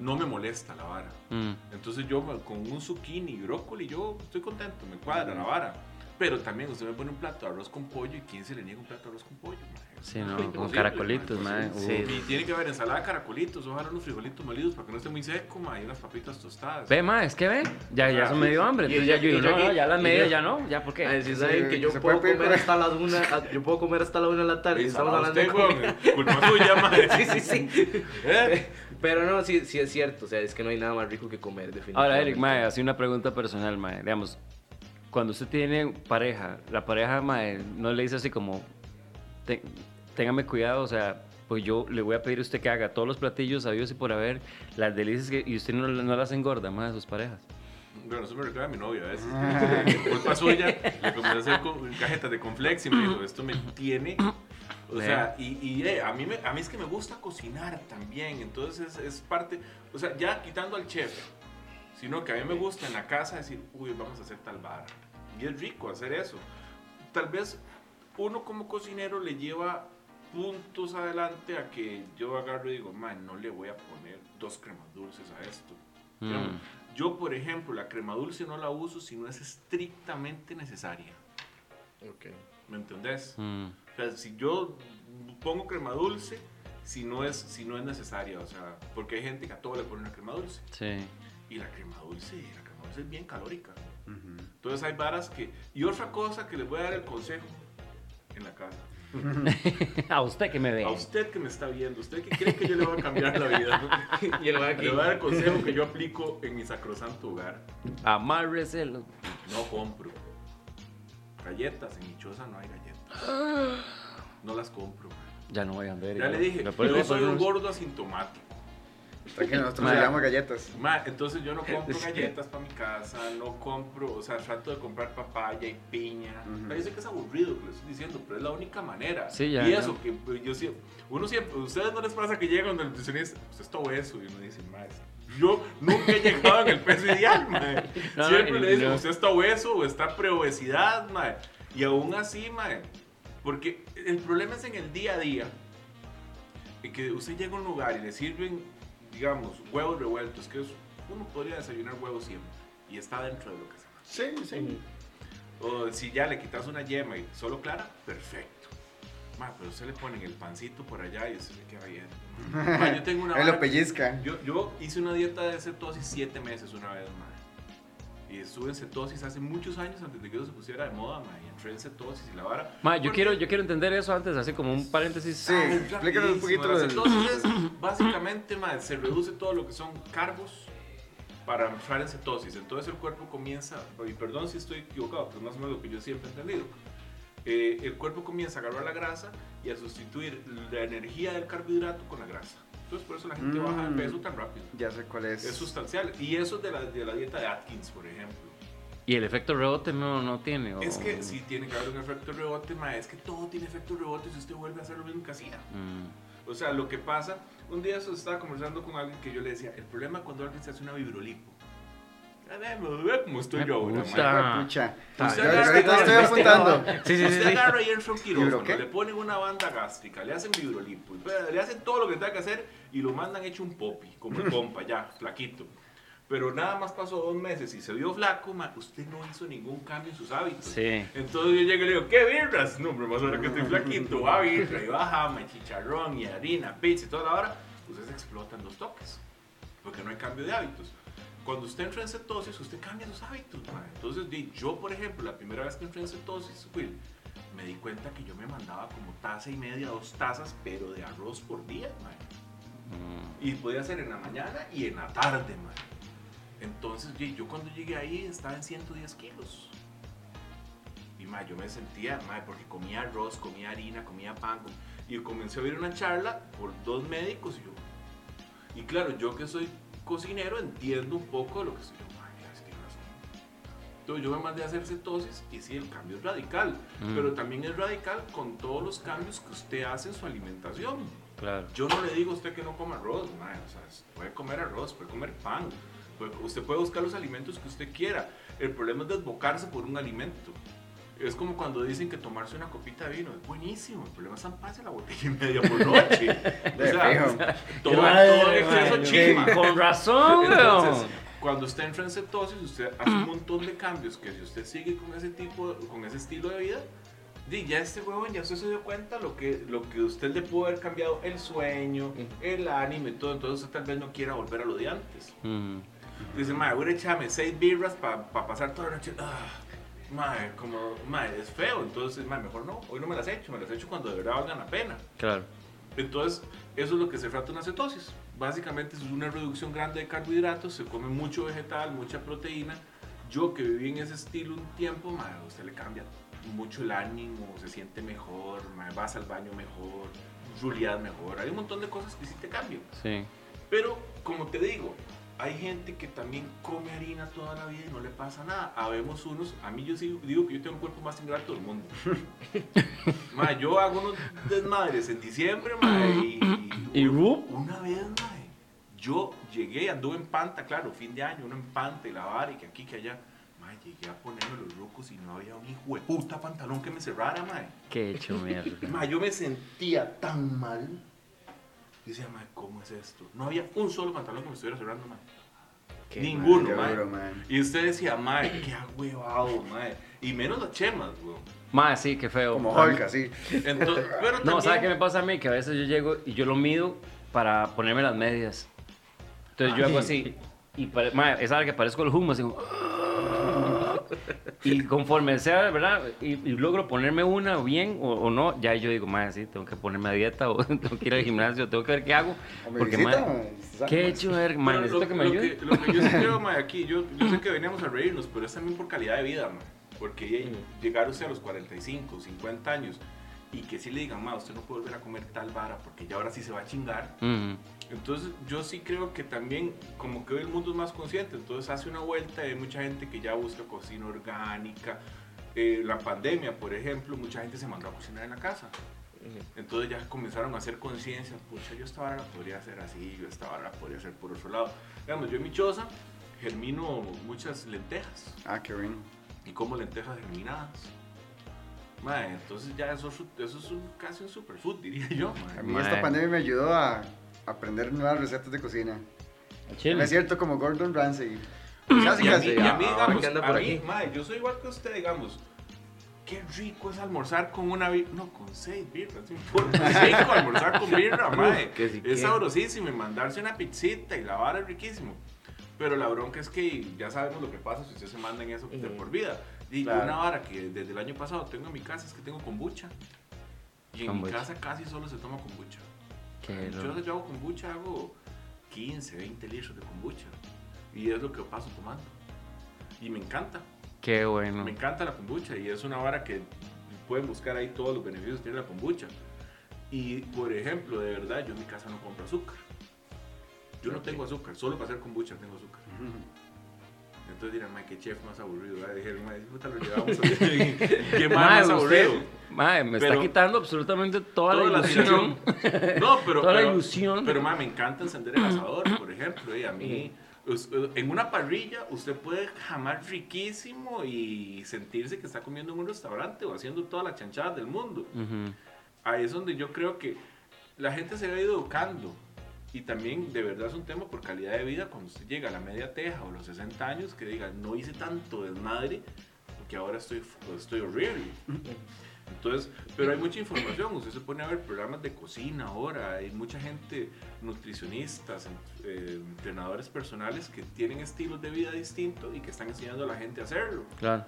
No me molesta la vara. Mm. Entonces yo con un zucchini y brócoli, yo estoy contento, me cuadra la vara. Pero también usted me pone un plato de arroz con pollo y ¿quién se le niega un plato de arroz con pollo? Sí, no, con caracolitos, mae, mae. imposible. Sí. Y tiene que haber ensalada de caracolitos, ojalá unos frijolitos molidos para que no esté muy seco, mae, y unas papitas tostadas. Ve, ma, es que ve. Ya, ya eso me dio hambre. Entonces ya yo no, ya las medias ya no. ¿Ya por qué? A decir, ¿saben Sí, que yo puedo comer hasta las una, yo puedo comer hasta la una de la tarde. y Estamos hablando de comida. culpa suya, mae. Sí, sí, sí. ¿Eh? Pero no, sí, sí es cierto. O sea, es que no hay nada más rico que comer, definitivamente. Ahora, Eric, mae, así una pregunta personal, mae. Digamos, cuando usted tiene pareja, la pareja, mae, no le dice así como, "Te- téngame cuidado, o sea, pues yo le voy a pedir a usted que haga todos los platillos sabios y por haber, las delicias que, y usted no, no las engorda, mae, de sus parejas. Bueno, eso me recuerda a mi novia a veces. Ah. Culpa suya, le comencé a hacer cajetas de conflex y me dijo, esto me tiene... O sea, y, y, eh, a, mí me, a mí es que me gusta cocinar también, entonces es, es parte, o sea, ya quitando al chef, sino que a mí me gusta en la casa decir, uy, vamos a hacer tal vara. Y es rico hacer eso. Tal vez uno como cocinero le lleva puntos adelante a que yo agarro y digo, man, no le voy a poner dos cremas dulces a esto. Mm. Yo, por ejemplo, la crema dulce no la uso si no es estrictamente necesaria. Ok. ¿Me entendés? Mm. O sea, si yo pongo crema dulce, si no es, si no es necesaria, o sea, porque hay gente que a todo le pone una crema dulce. Sí. Y la crema dulce, la crema dulce es bien calórica. Ujú. Entonces hay varas que... Y otra cosa que les voy a dar el consejo en la casa. a usted que me ve. A usted que me está viendo, usted que cree que yo le voy a cambiar la vida. Y el mae aquí. Le voy a dar el consejo que yo aplico en mi sacrosanto hogar. Amárreselo. No compro. Galletas, en mi choza no hay galletas. No las compro. Ya no voy a ver. Ya le dije, ¿Me puede yo soy un gordo asintomático. Tranquilo, nosotros Ma. le damos galletas. Ma, entonces yo no compro galletas para mi casa, no compro, o sea, trato de comprar papaya y piña. Ujú. Parece que es aburrido lo que le estoy diciendo, pero es la única manera. Sí, ya, y ya. eso, que pues, yo siempre, uno siempre, ¿a ustedes no les pasa que llegan donde el nutricionista, usted está obeso? Y uno dice, más. Yo nunca he llegado en el peso ideal, mae. No, Siempre no, le dicen, no. usted está obeso o está preobesidad, mae. Y aún así, mae. Porque el problema es en el día a día. que usted llega a un lugar y le sirven, digamos, huevos revueltos, que es, uno podría desayunar huevos siempre. Y está dentro de lo que se Sí, sí. O si ya le quitas una yema y solo clara, perfecto. Ma, pero usted le ponen el pancito por allá y se le queda bien. Ma, yo tengo una Él lo pellizca. yo, yo hice una dieta de cetosis siete meses una vez, ma. Y estuve en cetosis hace muchos años antes de que eso se pusiera de moda, ma. Y entré en cetosis y la vara. Ma, yo Porque- quiero, yo quiero entender eso antes, así como un paréntesis. Sí, Ah, explícanos un poquito La del- cetosis es, básicamente, ma, se reduce todo lo que son carbos para entrar en cetosis. Entonces el cuerpo comienza, y perdón si estoy equivocado, pero es más o menos lo que yo siempre he entendido. Eh, el cuerpo comienza a agarrar la grasa y a sustituir la energía del carbohidrato con la grasa. Entonces por eso la gente baja de Mm. peso tan rápido. Ya sé cuál es. Es sustancial. Y eso es de la, de la dieta de Atkins, por ejemplo. Y el efecto rebote no, no tiene. o- Es que sí tiene que haber un efecto rebote, ma, es que todo tiene efecto rebote si usted vuelve a hacer lo mismo que hacía. Mm. O sea, lo que pasa, un día eso estaba conversando con alguien que yo le decía, el problema es cuando alguien se hace una vibrolipo. Cómo estoy yo ahora, de pucha. Usted agarra- estoy apuntando. Sí, sí, sí. Usted agarra y entra a un quirófano, le ponen una banda gástrica, le hacen vibrolipo, pues, le hacen todo lo que tenga que hacer y lo mandan hecho un popi, como el compa, ya, flaquito. Pero nada más pasó dos meses y se vio flaco, ma, usted no hizo ningún cambio en sus hábitos. Sí. Entonces yo llegué y le digo, ¿qué birras? No, pero más ahora que estoy flaquito, va birra, y va jama, y chicharrón, y harina, pizza y toda la hora, ustedes explotan los toques, porque no hay cambio de hábitos. Cuando usted entra en cetosis, usted cambia sus hábitos, ma. Entonces, yo, por ejemplo, la primera vez que entré en cetosis, Will, me di cuenta que yo me mandaba como taza y media, dos tazas, pero de arroz por día. Mm. Y podía hacer en la mañana y en la tarde, man. Entonces, yo cuando llegué ahí estaba en 110 kilos. Y ma, yo me sentía, ma, porque comía arroz, comía harina, comía pan. com- Y comencé a oír una charla por dos médicos. Y, yo, y claro, yo que soy cocinero entiendo un poco de lo que estoy. Entonces yo me mandé a hacer cetosis y sí, el cambio es radical. Mm. Pero también es radical con todos los cambios que usted hace en su alimentación. Claro. Yo no le digo a usted que no coma arroz, mae, o sea, puede comer arroz, puede comer pan, puede- usted puede buscar los alimentos que usted quiera. El problema es desbocarse por un alimento. Es como cuando dicen que tomarse una copita de vino es buenísimo. El problema es zamparse la botella y media por noche. O sea, fijo. todo, Madre, todo en exceso chima. Con razón, Entonces, cuando usted entra en cetosis, usted hace un montón de cambios que si usted sigue con ese tipo, con ese estilo de vida, di, ya este huevón ya usted se dio cuenta lo que, lo que usted le pudo haber cambiado el sueño, el ánimo y todo, entonces usted tal vez no quiera volver a lo de antes. Mm. Dice, madre, voy a echarme seis birras para pasar toda la noche. Ah, madre, como, madre, es feo, entonces, madre, mejor no, hoy no me las echo, me las echo cuando de verdad valgan la pena. Claro. Entonces, eso es lo que se trata una cetosis. Básicamente es una reducción grande de carbohidratos, se come mucho vegetal, mucha proteína. Yo que viví en ese estilo un tiempo, madre, a usted le cambia mucho el ánimo, se siente mejor, madre, vas al baño mejor, Julián mejor. Hay un montón de cosas que sí te cambian. Sí. Pero, como te digo, hay gente que también come harina toda la vida y no le pasa nada. Habemos unos, a mí yo sí digo que yo tengo el cuerpo más ingrato del mundo. Ma, yo hago unos desmadres en diciembre, ma, y, ¿Y Rup? una vez, ma, yo llegué, anduve en panta, claro, fin de año, uno en panta y la vara y que aquí, que allá. Ma, llegué a ponerme los rucos y no había un hijo de puta pantalón que me cerrara, ma. Qué hecho mierda. Ma, yo me sentía tan mal. Yo decía, ma, ¿cómo es esto? No había un solo pantalón que me estuviera cerrando, ma. Qué Ninguno, Qué ma. duro, man. Y usted decía, ma, qué agüevado, ma. Y menos las chemas, weón. Más, sí, qué feo. Como Hulk. Entonces, pero No, también- ¿sabe qué me pasa a mí? Que a veces yo llego y yo lo mido para ponerme las medias. Entonces yo hago así. Y pare- es algo que parezco el humo, así como... Y conforme sea, ¿verdad? Y, y logro ponerme una bien o, o no, ya yo digo, madre, sí, tengo que ponerme a dieta o tengo que ir al gimnasio, tengo que ver qué hago. Porque, visita, madre, ¿qué he hecho? A ver, Pero madre, lo, necesito que me lo ayude. que, lo que yo sí creo, mae, aquí, yo, yo sé que veníamos a reírnos, pero es también por calidad de vida, mae. Porque llegar usted a los 45, 50 años y que sí le digan, ma, usted no puede volver a comer tal vara porque ya ahora sí se va a chingar. Ujú. Entonces yo sí creo que también como que hoy el mundo es más consciente, entonces hace una vuelta y hay mucha gente que ya busca cocina orgánica. Eh, la pandemia, por ejemplo, mucha gente se mandó a cocinar en la casa. Entonces ya comenzaron a hacer conciencia, pucha, yo esta vara la podría hacer así, yo esta vara la podría hacer por otro lado. Digamos, yo en mi choza germino muchas lentejas Ah, qué bueno. y como lentejas germinadas. Mae, entonces ya eso, es- eso es un, casi un superfood, diría yo. mae. A mí esta pandemia me ayudó a aprender nuevas recetas de cocina. A Chile. No es cierto como Gordon Ramsay. Y a mí, y a mí, ah, digamos, que anda a por mí, aquí. mae, yo soy igual que usted, digamos. Qué rico es almorzar con una birra. No, con seis birras. Es rico almorzar con birra, mae. que si es quiere. sabrosísimo y mandarse una pizzita y la vara es riquísimo. Pero la bronca es que ya sabemos lo que pasa si usted se manda en eso de por vida. Y Claro. una vara que desde el año pasado tengo en mi casa es que tengo kombucha. Y en Kombucha. mi casa casi solo se toma kombucha. Qué Yo, loco. yo hago kombucha, hago 15, 20 litros de kombucha. Y es lo que paso tomando. Y me encanta. Qué bueno. Me encanta la kombucha y es una vara que pueden buscar ahí todos los beneficios que tiene la kombucha. Y por ejemplo, de verdad, yo en mi casa no compro azúcar. Yo no tengo azúcar, solo para hacer kombucha tengo azúcar. Entonces dirán, mae, qué chef más aburrido. ¿verdad? Dije, mae, puta, lo llevamos a Qué Mae, más aburrido. mae, me Pero- está quitando absolutamente toda, Toda la la ilusión. No, pero. Toda la pero- ilusión. Pero, mae, me encanta encender el asador, por ejemplo. Y a mí, en una parrilla, usted puede jamar riquísimo y sentirse que está comiendo en un restaurante o haciendo todas las chanchadas del mundo. Ujú. Ahí es donde yo creo que la gente se ha ido educando. Y también, de verdad, es un tema por calidad de vida. Cuando usted llega a la media teja o los 60 años, que diga, no hice tanto desmadre, porque ahora estoy, estoy horrible. Entonces, pero hay mucha información. Usted se pone a ver programas de cocina ahora. Hay mucha gente, nutricionistas, eh, entrenadores personales que tienen estilos de vida distintos y que están enseñando a la gente a hacerlo. Claro.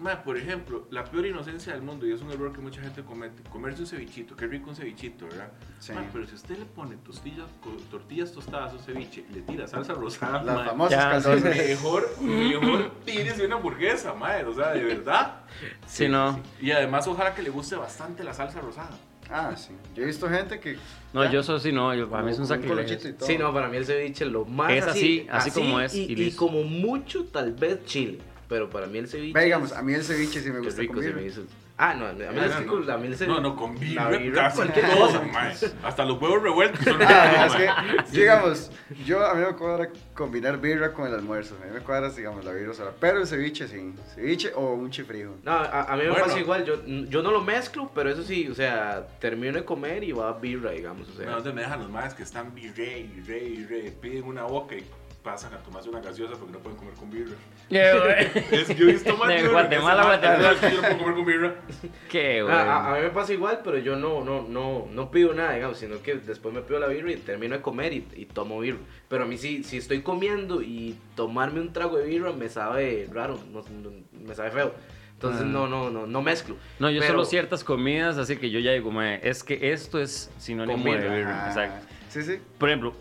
Ma, por ejemplo, la peor inocencia del mundo, y es un error que mucha gente comete, comerse un cevichito, qué rico un cevichito, ¿verdad? Sí. Ma, pero si usted le pone tostillas, tortillas tostadas a un ceviche y le tira salsa rosada, Las ma, famosas Ya, calzones. mejor, mejor tírese una hamburguesa, madre, o sea, de verdad. Sí, no. Y además, ojalá que le guste bastante la salsa rosada. Ah, sí. Yo he visto gente que. No, ya, yo eso sí, no. Yo, para mí es un sacrilegio. Sí, no, para mí el ceviche lo más Es así, así como es, Y, y y como mucho, tal vez chile. Pero para mí el ceviche. Ve, digamos, a mí el ceviche sí me gusta rico se me hizo. Ah, no, a mí, a el, Ah, ceviche- no. a mí el ceviche. No, no, con La birra, casi cualquier todo, cosa. mae. Hasta los huevos revueltos. son Ah, ricos, es que, digamos, yo a mí me cuadra combinar birra con el almuerzo. A mí me cuadra, digamos, la birra sola. Pero el ceviche sí. Ceviche o un chifrijo. No, a, a mí me Bueno. pasa igual, yo, yo no lo mezclo, pero eso sí, o sea, termino de comer y va birra, digamos, o sea. No, ¿Dónde me dejan los más que están virrey, virrey, virrey? Piden una boca y pasan a tomarse una gaseosa porque no pueden comer con birra. Es, yo he visto más De Guatemala Guatemala. Yo no puedo comer con birra. Qué a, bueno. a- a mí me pasa igual, pero yo no, no, no, no pido nada, digamos, sino que después me pido la birra y termino de comer y, y tomo birra. Pero a mí sí, si estoy comiendo y tomarme un trago de birra me sabe raro, no- no- me sabe feo. Entonces Ah. no, no, no, no mezclo. No, yo Pero- solo ciertas comidas, así que yo ya digo, es que esto es sinónimo de birra. birra. Ah, Exacto. Sí, sí. Por ejemplo,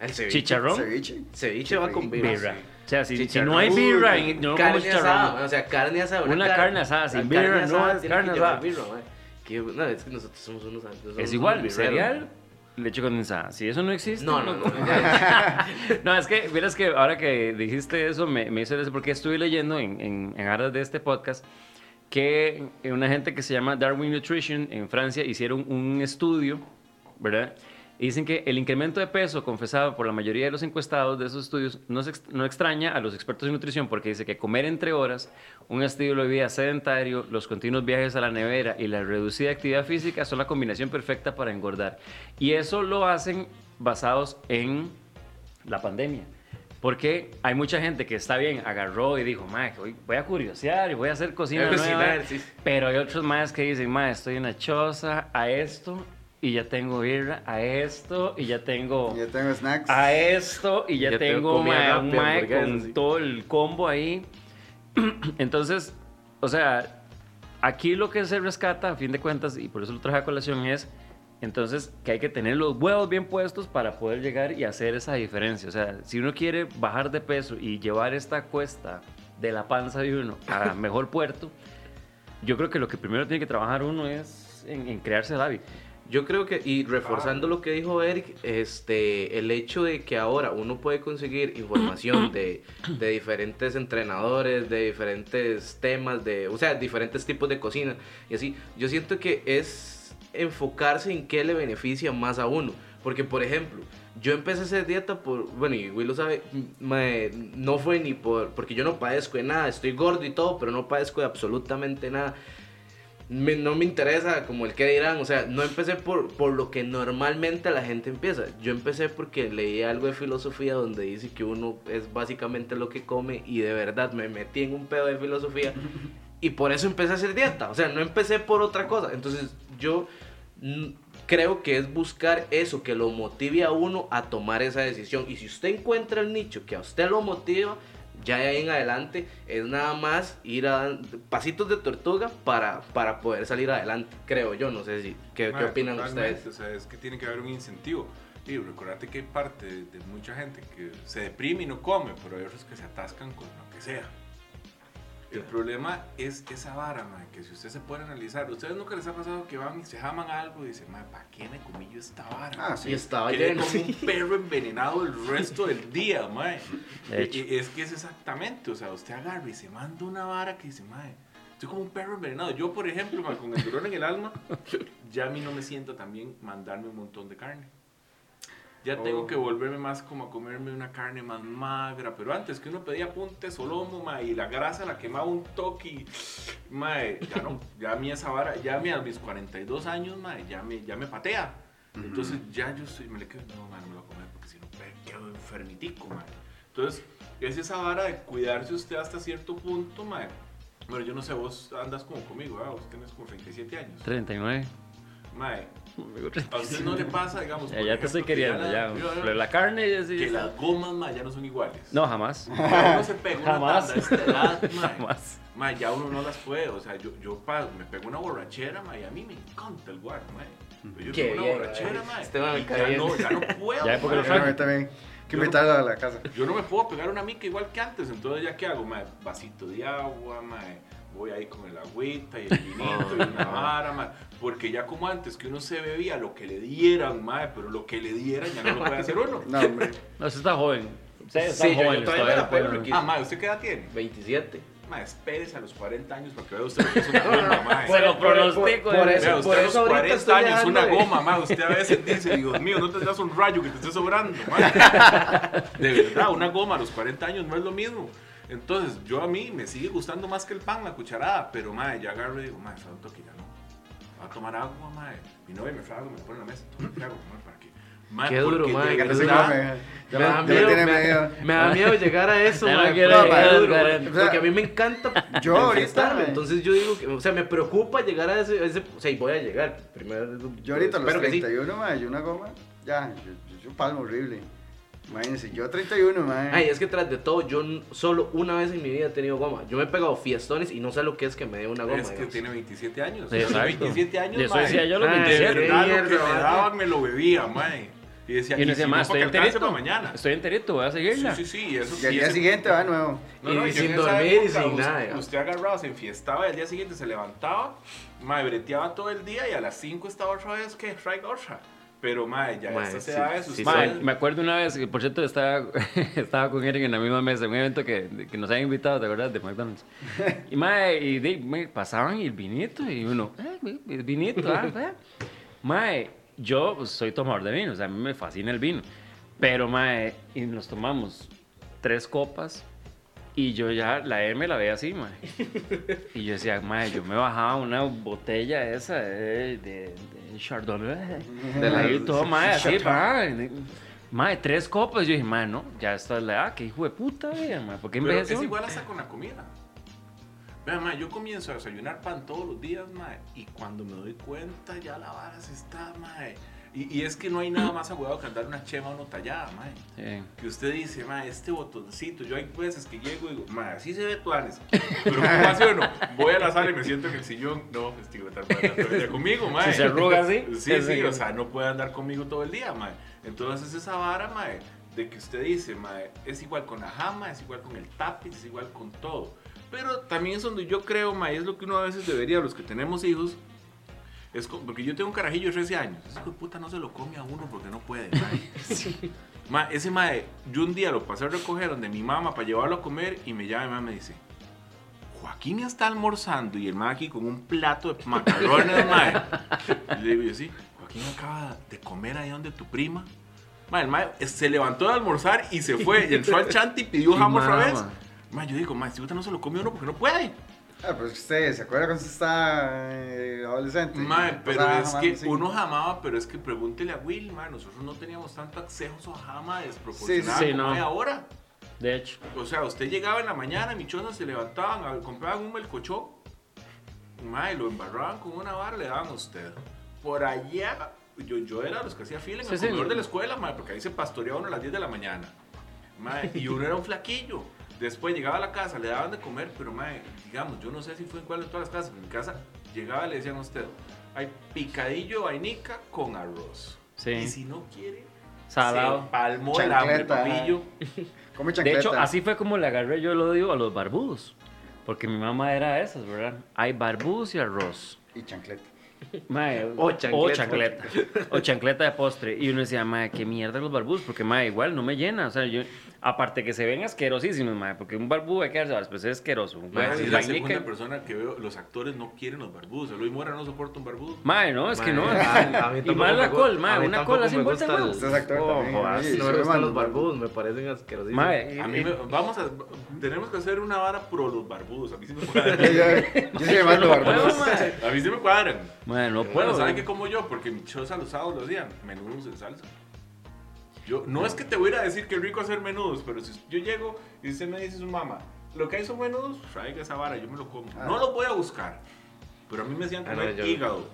El ceviche. chicharrón, Ceviche. Ceviche va con birra. birra. O sea, si, si no hay birra, Uy, no como carne asada, chicharrón. o sea, carne asada. Una car- carne asada sin birra carne no asada es carne asada. birra. Que- no, es que nosotros somos unos. somos Es igual, cereal, leche condensada. Si eso no existe, No, no, no. como. No, es que, miras que ahora que dijiste eso, me, me hizo eso porque estuve leyendo en, en, en aras de este podcast que una gente que se llama Darwin Nutrition en Francia hicieron un estudio, ¿verdad? Y dicen que el incremento de peso confesado por la mayoría de los encuestados de esos estudios no, ex- no extraña a los expertos en nutrición porque dice que comer entre horas, un estilo de vida sedentario, los continuos viajes a la nevera y la reducida actividad física son la combinación perfecta para engordar. Y eso lo hacen basados en la pandemia. Porque hay mucha gente que está bien, agarró y dijo, "Mae, voy a curiosear y voy a hacer cocina Voy a nueva". cocinar, sí. Pero hay otros más que dicen, "Mae, estoy en la choza a esto y ya tengo birra, a esto y ya tengo Ya tengo snacks. a esto y ya, Ya tengo tengo comida mae, un con sí. todo el combo ahí. Entonces, o sea, aquí lo que se rescata, a fin de cuentas, y por eso lo traje a colación, es entonces que hay que tener los huevos bien puestos para poder llegar y hacer esa diferencia. O sea, si uno quiere bajar de peso y llevar esta cuesta de la panza de uno a mejor puerto, yo creo que lo que primero tiene que trabajar uno es en, en crearse el hábito. Yo creo que, y reforzando lo que dijo Eric, este, el hecho de que ahora uno puede conseguir información de, de diferentes entrenadores, de diferentes temas, de, o sea, diferentes tipos de cocina y así, yo siento que es enfocarse en qué le beneficia más a uno. Porque, por ejemplo, yo empecé a hacer dieta por, bueno, y Will lo sabe, me- no fue ni por, porque yo no padezco de nada, estoy gordo y todo, pero no padezco de absolutamente nada. Me- no me interesa como el que dirán, o sea, no empecé por, por lo que normalmente la gente empieza. Yo empecé porque leí algo de filosofía donde dice que uno es básicamente lo que come y de verdad me metí en un pedo de filosofía y por eso empecé a hacer dieta. O sea, no empecé por otra cosa. Entonces yo creo que es buscar eso que lo motive a uno a tomar esa decisión. Y si usted encuentra el nicho que a usted lo motiva, ya de ahí en adelante es nada más ir a pasitos de tortuga para, para poder salir adelante, creo yo. No sé si, ¿qué, qué Mae, opinan ustedes? O sea, es que tiene que haber un incentivo. Y recordate que hay parte de, de mucha gente que se deprime y no come, pero hay otros que se atascan con lo que sea. El problema es esa vara, mae, que si usted se puede analizar, ¿ustedes nunca les ha pasado que van y se jaman algo y dicen, ¿para qué me comí yo esta vara? Ah, sí. estaba lleno. como un perro envenenado el resto del día, mae. De hecho. Y- es que es exactamente, o sea, usted agarra y se manda una vara que dice, mae, estoy como un perro envenenado. Yo, por ejemplo, con el dolor en el alma, ya a mí no me siento también mandarme un montón de carne. Ya tengo Oh. que volverme más como a comerme una carne más magra, pero antes que uno pedía puntes o lomo, mae, y la grasa la quemaba un toque, y, mae, ya no, ya a mí esa vara, ya a mí a mis 42 años, mae, ya me, ya me patea. Entonces ya yo soy, me le quedo, no, mae, no me lo voy a comer porque si no me quedo enfermitico, mae. Entonces, es esa vara de cuidarse usted hasta cierto punto, mae. Bueno, yo no sé, vos andas como conmigo, ¿verdad? Vos tenés como 37 años. 39. Mae, a usted no le pasa, digamos, Ya, ya te estoy ejemplo, que queriendo, ya. la- Pero la carne ya sí. que las gomas, mae, ya no son iguales. No, jamás. Ya uno se pega una Jamás. tanda a esta edad, mae. Jamás. Mae, ya uno no las puede, o sea, yo, yo pa- me pego una borrachera, mae, y a mí me encanta el guaro. Pero yo Qué tengo una bien, borrachera, mae. Este cae ya no, ya no puedo, Ya, porque lo también. Que Yo- invitarla a la casa. Yo no me puedo pegar una mica igual que antes, entonces ya qué hago, mae, vasito de agua, mae, voy ahí con el agüita y el vinito y una vara, mae, porque ya como antes que uno se bebía lo que le dieran, mae, pero lo que le dieran ya no lo puede hacer uno. No, hombre. No, usted está joven. Ustedes Sí, están yo- yo jóvenes. todavía me la Ricky. Ah, mae, ¿usted qué edad tiene? 27. Mae, espérese a los 40 años para que vea usted lo que es una goma, mae. Se lo Por- pronostico. por- por eh. eso- Vea, usted a los ahorita 40 estoy años, una de- goma, mae. Usted a veces dice, Dios mío, no tendrás un rayo que te esté sobrando, mae. De verdad, una goma a los 40 años no es lo mismo. Entonces, yo a mí me sigue gustando más que el pan, la cucharada, pero, mae, ya agarro y digo, mae, falta un toque, ya no. Voy a tomar agua, mae. Mi novia me trago, me lo pone en la mesa. Toma, ¿qué hago, mae? ¿Para qué? Mae, Qué duro, come. Ya me, da ya no miedo, me, medio. me da miedo llegar a eso, llegar al duro, 40. porque a mí me encanta Yo ahorita, entonces yo digo que, o sea, me preocupa llegar a ese, ese o sea, y voy a llegar, primero, Yo ahorita a los espero que sí. 31, mae, yo una goma, ya, yo, yo, yo palmo horrible. Imagínense, yo 31, mae. Ay, es que tras de todo, yo solo una vez en mi vida he tenido goma. Yo me he pegado fiestones y no sé lo que es que me dé una goma. Es que digamos. tiene 27 años. Exacto. 27 años, eso decía yo los De 27. verdad, Qué lo que me daban me lo bebía, mae. Y decía, Y si decía, no, más, estoy enterito. para mañana. Estoy enterito, voy a Sí, seguirla. sí, sí, y eso. y al día ese- siguiente va de nuevo. No, no, Y y sin dormir y sin usted- nada. Usted agarraba, se enfiestaba y al día siguiente se levantaba, mae, breteaba todo el día y a las 5 estaba otra vez que traiga otra. Pero, mae, ya Mae, estas sí, edades, sí, usted... Mae, me acuerdo una vez, que por cierto estaba, estaba con Eric en la misma mesa, en un evento que, que nos habían invitado, ¿te acuerdas? De McDonald's. Y, mae, y de- me pasaban y el vinito, y uno, eh, el vinito, ah, eh. Mae, yo pues, soy tomador de vino, o sea, a mí me fascina el vino. Pero, mae, y nos tomamos tres copas, y yo ya, la M la veía así, mae. Y yo decía, mae, yo me bajaba una botella esa de, de, de Chardonnay. De la- Ahí todo, mae, así, mae. Mae, tres copas. Yo dije, mae, no, ya esta es la edad, que hijo de puta, mae, ¿por qué Pero envejeció? es igual hasta con la comida. Vea, mae, yo comienzo a desayunar pan todos los días, mae, y cuando me doy cuenta ya la vara se está, mae, Y, y es que no hay nada más agüado que andar una chema o no tallada, mae. Sí. Que usted dice, ma, este botoncito, yo hay veces que llego y digo, ma, así se ve tuanes. Pero ¿cómo hace uno? Voy a la sala y me siento en el sillón. No, todo el día conmigo, ma. Si se arruga así, Sí, sí, de- o sea, no puede andar conmigo todo el día, ma. Entonces esa vara, ma, de que usted dice, ma, es igual con la jama, es igual con el tapiz, es igual con todo. Pero también es donde yo creo, ma, y es lo que uno a veces debería, los que tenemos hijos, es co- porque yo tengo un carajillo de 13 años. Ese hijo de puta no se lo come a uno porque no puede. mae. Ma, ese mae, yo un día lo pasé a recoger donde mi mamá para llevarlo a comer y me llama y mi mamá me dice, Joaquín está almorzando y el mae aquí con un plato de macarrones, mae. Y le digo yo, sí, Joaquín acaba de comer ahí donde tu prima. Ma, el mae se levantó de almorzar y se fue y entró al chante y pidió jamón otra vez. Ma, yo digo, ma, este puta no se lo come uno porque no puede. Ah, pero usted, ¿se acuerda cuando usted está eh, adolescente? Mae, pero Pasaba es jamando que así. uno jamaba, pero es que pregúntele a Will, mae, nosotros no teníamos tanto acceso a jama desproporcionado Sí, sí, como no. hay ahora. De hecho. O sea, usted llegaba en la mañana, mi choza se levantaban, a- compraban un melcochó, mae, lo embarraban con una vara, le daban a usted. Por allá, yo, yo era los que hacía fila en Sí, el sí. comedor de la escuela, mae, porque ahí se pastoreaba uno a las 10 de la mañana. Mae, y uno era un flaquillo. Después llegaba a la casa, le daban de comer, pero mae, digamos, yo no sé si fue en cuál de todas las casas, en mi casa llegaba y le decían a usted, hay picadillo vainica con arroz. Sí. Y si no quiere, Salado. se palmó el hambre, Chancleta. papillo. Come De hecho, así fue como le agarré yo el odio a los barbudos. Porque mi mamá era de esas, ¿verdad? Hay barbudos y arroz. Y chancleta. Mae, O chancleta. O chancleta. O chancleta de postre. Y uno decía, mae, qué mierda los barbudos. Porque, mae, igual no me llena. O sea, yo. Aparte que se ven asquerosísimos, mae. Porque un barbudo hay que darse después es asqueroso. Mae, si es la segunda persona que veo, los actores no quieren los barbudos. Luis Mora no soporta un barbudo. Mae, no, es que no. Mae, a- a mí y más me la col, mí Una sin me vuelta es actor Oh. No me gustan los barbudos, me parecen asquerosos. Mae, A mí me, vamos a, tenemos que hacer una vara pro los barbudos. A mí sí me cuadran. Yo, yo soy mando No puedo, barbudos. A mí sí me cuadran. Mae, no Bueno, puedo. ¿saben qué como yo? Porque mi choza los sábados los días, menudos en salsa. Yo, no es que te voy a ir a decir que es rico hacer menudos, pero si yo llego y usted me dice su mamá, lo que hay son menudos, traiga esa vara, yo me lo como. Ah. No los voy a buscar, pero a mí me decían Ah, no, comer yo- hígado,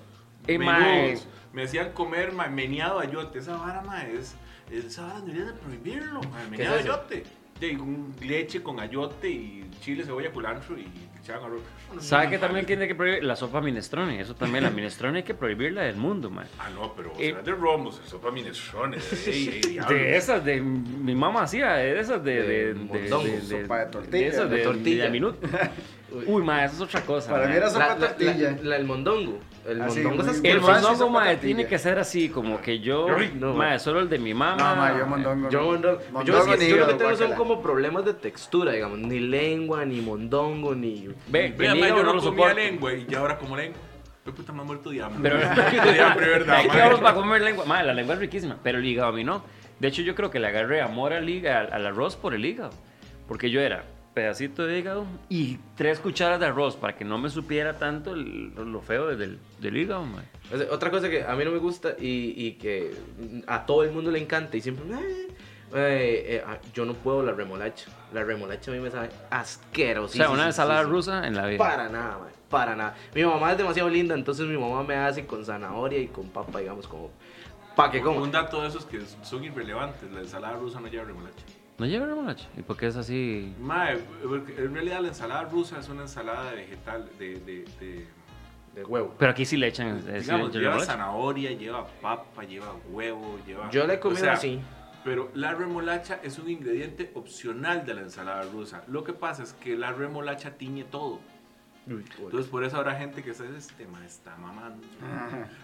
Y, menudos, me decían comer ma, meneado ayote. Esa vara, ma, es, esa vara deberían de prohibirlo, ma, meneado es ayote. De, un leche con ayote y chile, cebolla, culantro y arroz. ¿Sabe no, que también tiene que prohibir la sopa minestrone? Eso también, la minestrone hay que prohibirla del mundo, man. Ah, no, pero o Eh, sea, de romos, sopa minestrone, de, ey, ey. De esas, de mi mamá hacía, de esas de. De de, sopa de tortilla, esas de de tortilla. tortilla. minuto. Uy, ma, eso es otra cosa. Para ma. mí era sopa La- la- tortilla. la- la- el mondongo. El Ah, sí, mondongo es El mondongo, ma, tiene que ser así, como que yo. No, ma, ma. solo el de mi mamá. No, ma, yo mondongo. Yo, no. mondongo, yo, Mondongo sí- ni yo lo que tengo son como problemas de textura, digamos. Ni lengua, ni mondongo, ni. Ve, Vea, ma, yo no, lo comía lengua y ya ahora como lengua. Qué puta me ha muerto de hambre. Pero- de hambre, ¿verdad? Aquí ma? vamos para comer lengua. Ma, la lengua es riquísima, pero el hígado a mí no. De hecho, yo creo que le agarré amor al, hígado, al arroz por el hígado. Porque yo era pedacito de hígado y tres cucharas de arroz para que no me supiera tanto el- lo feo del, del hígado, ma. O sea, otra cosa que a mí no me gusta y, y que a todo el mundo le encanta y siempre. "Eh, eh, eh, ah, yo no puedo la remolacha. La remolacha a mí me sabe asqueroso. O sea, una ensalada rusa en la vida. Para nada, man, para nada. Mi mamá es demasiado linda, entonces mi mamá me hace con zanahoria y con papa, digamos, como. ¿Para que Un como? dato de esos que son irrelevantes. La ensalada rusa no lleva remolacha. ¿No lleva remolacha? ¿Y por qué es así? Mae, en realidad la ensalada rusa es una ensalada de vegetal, de, de, de- De huevo. Pero aquí sí le echan. eh, sí le digamos, echan lleva remolacha. zanahoria, lleva papa, lleva huevo, lleva... Yo la he o comido sea, así. Pero la remolacha es un ingrediente opcional de la ensalada rusa. Lo que pasa es que la remolacha tiñe todo. Entonces por eso habrá gente que dice, este ma está mamando.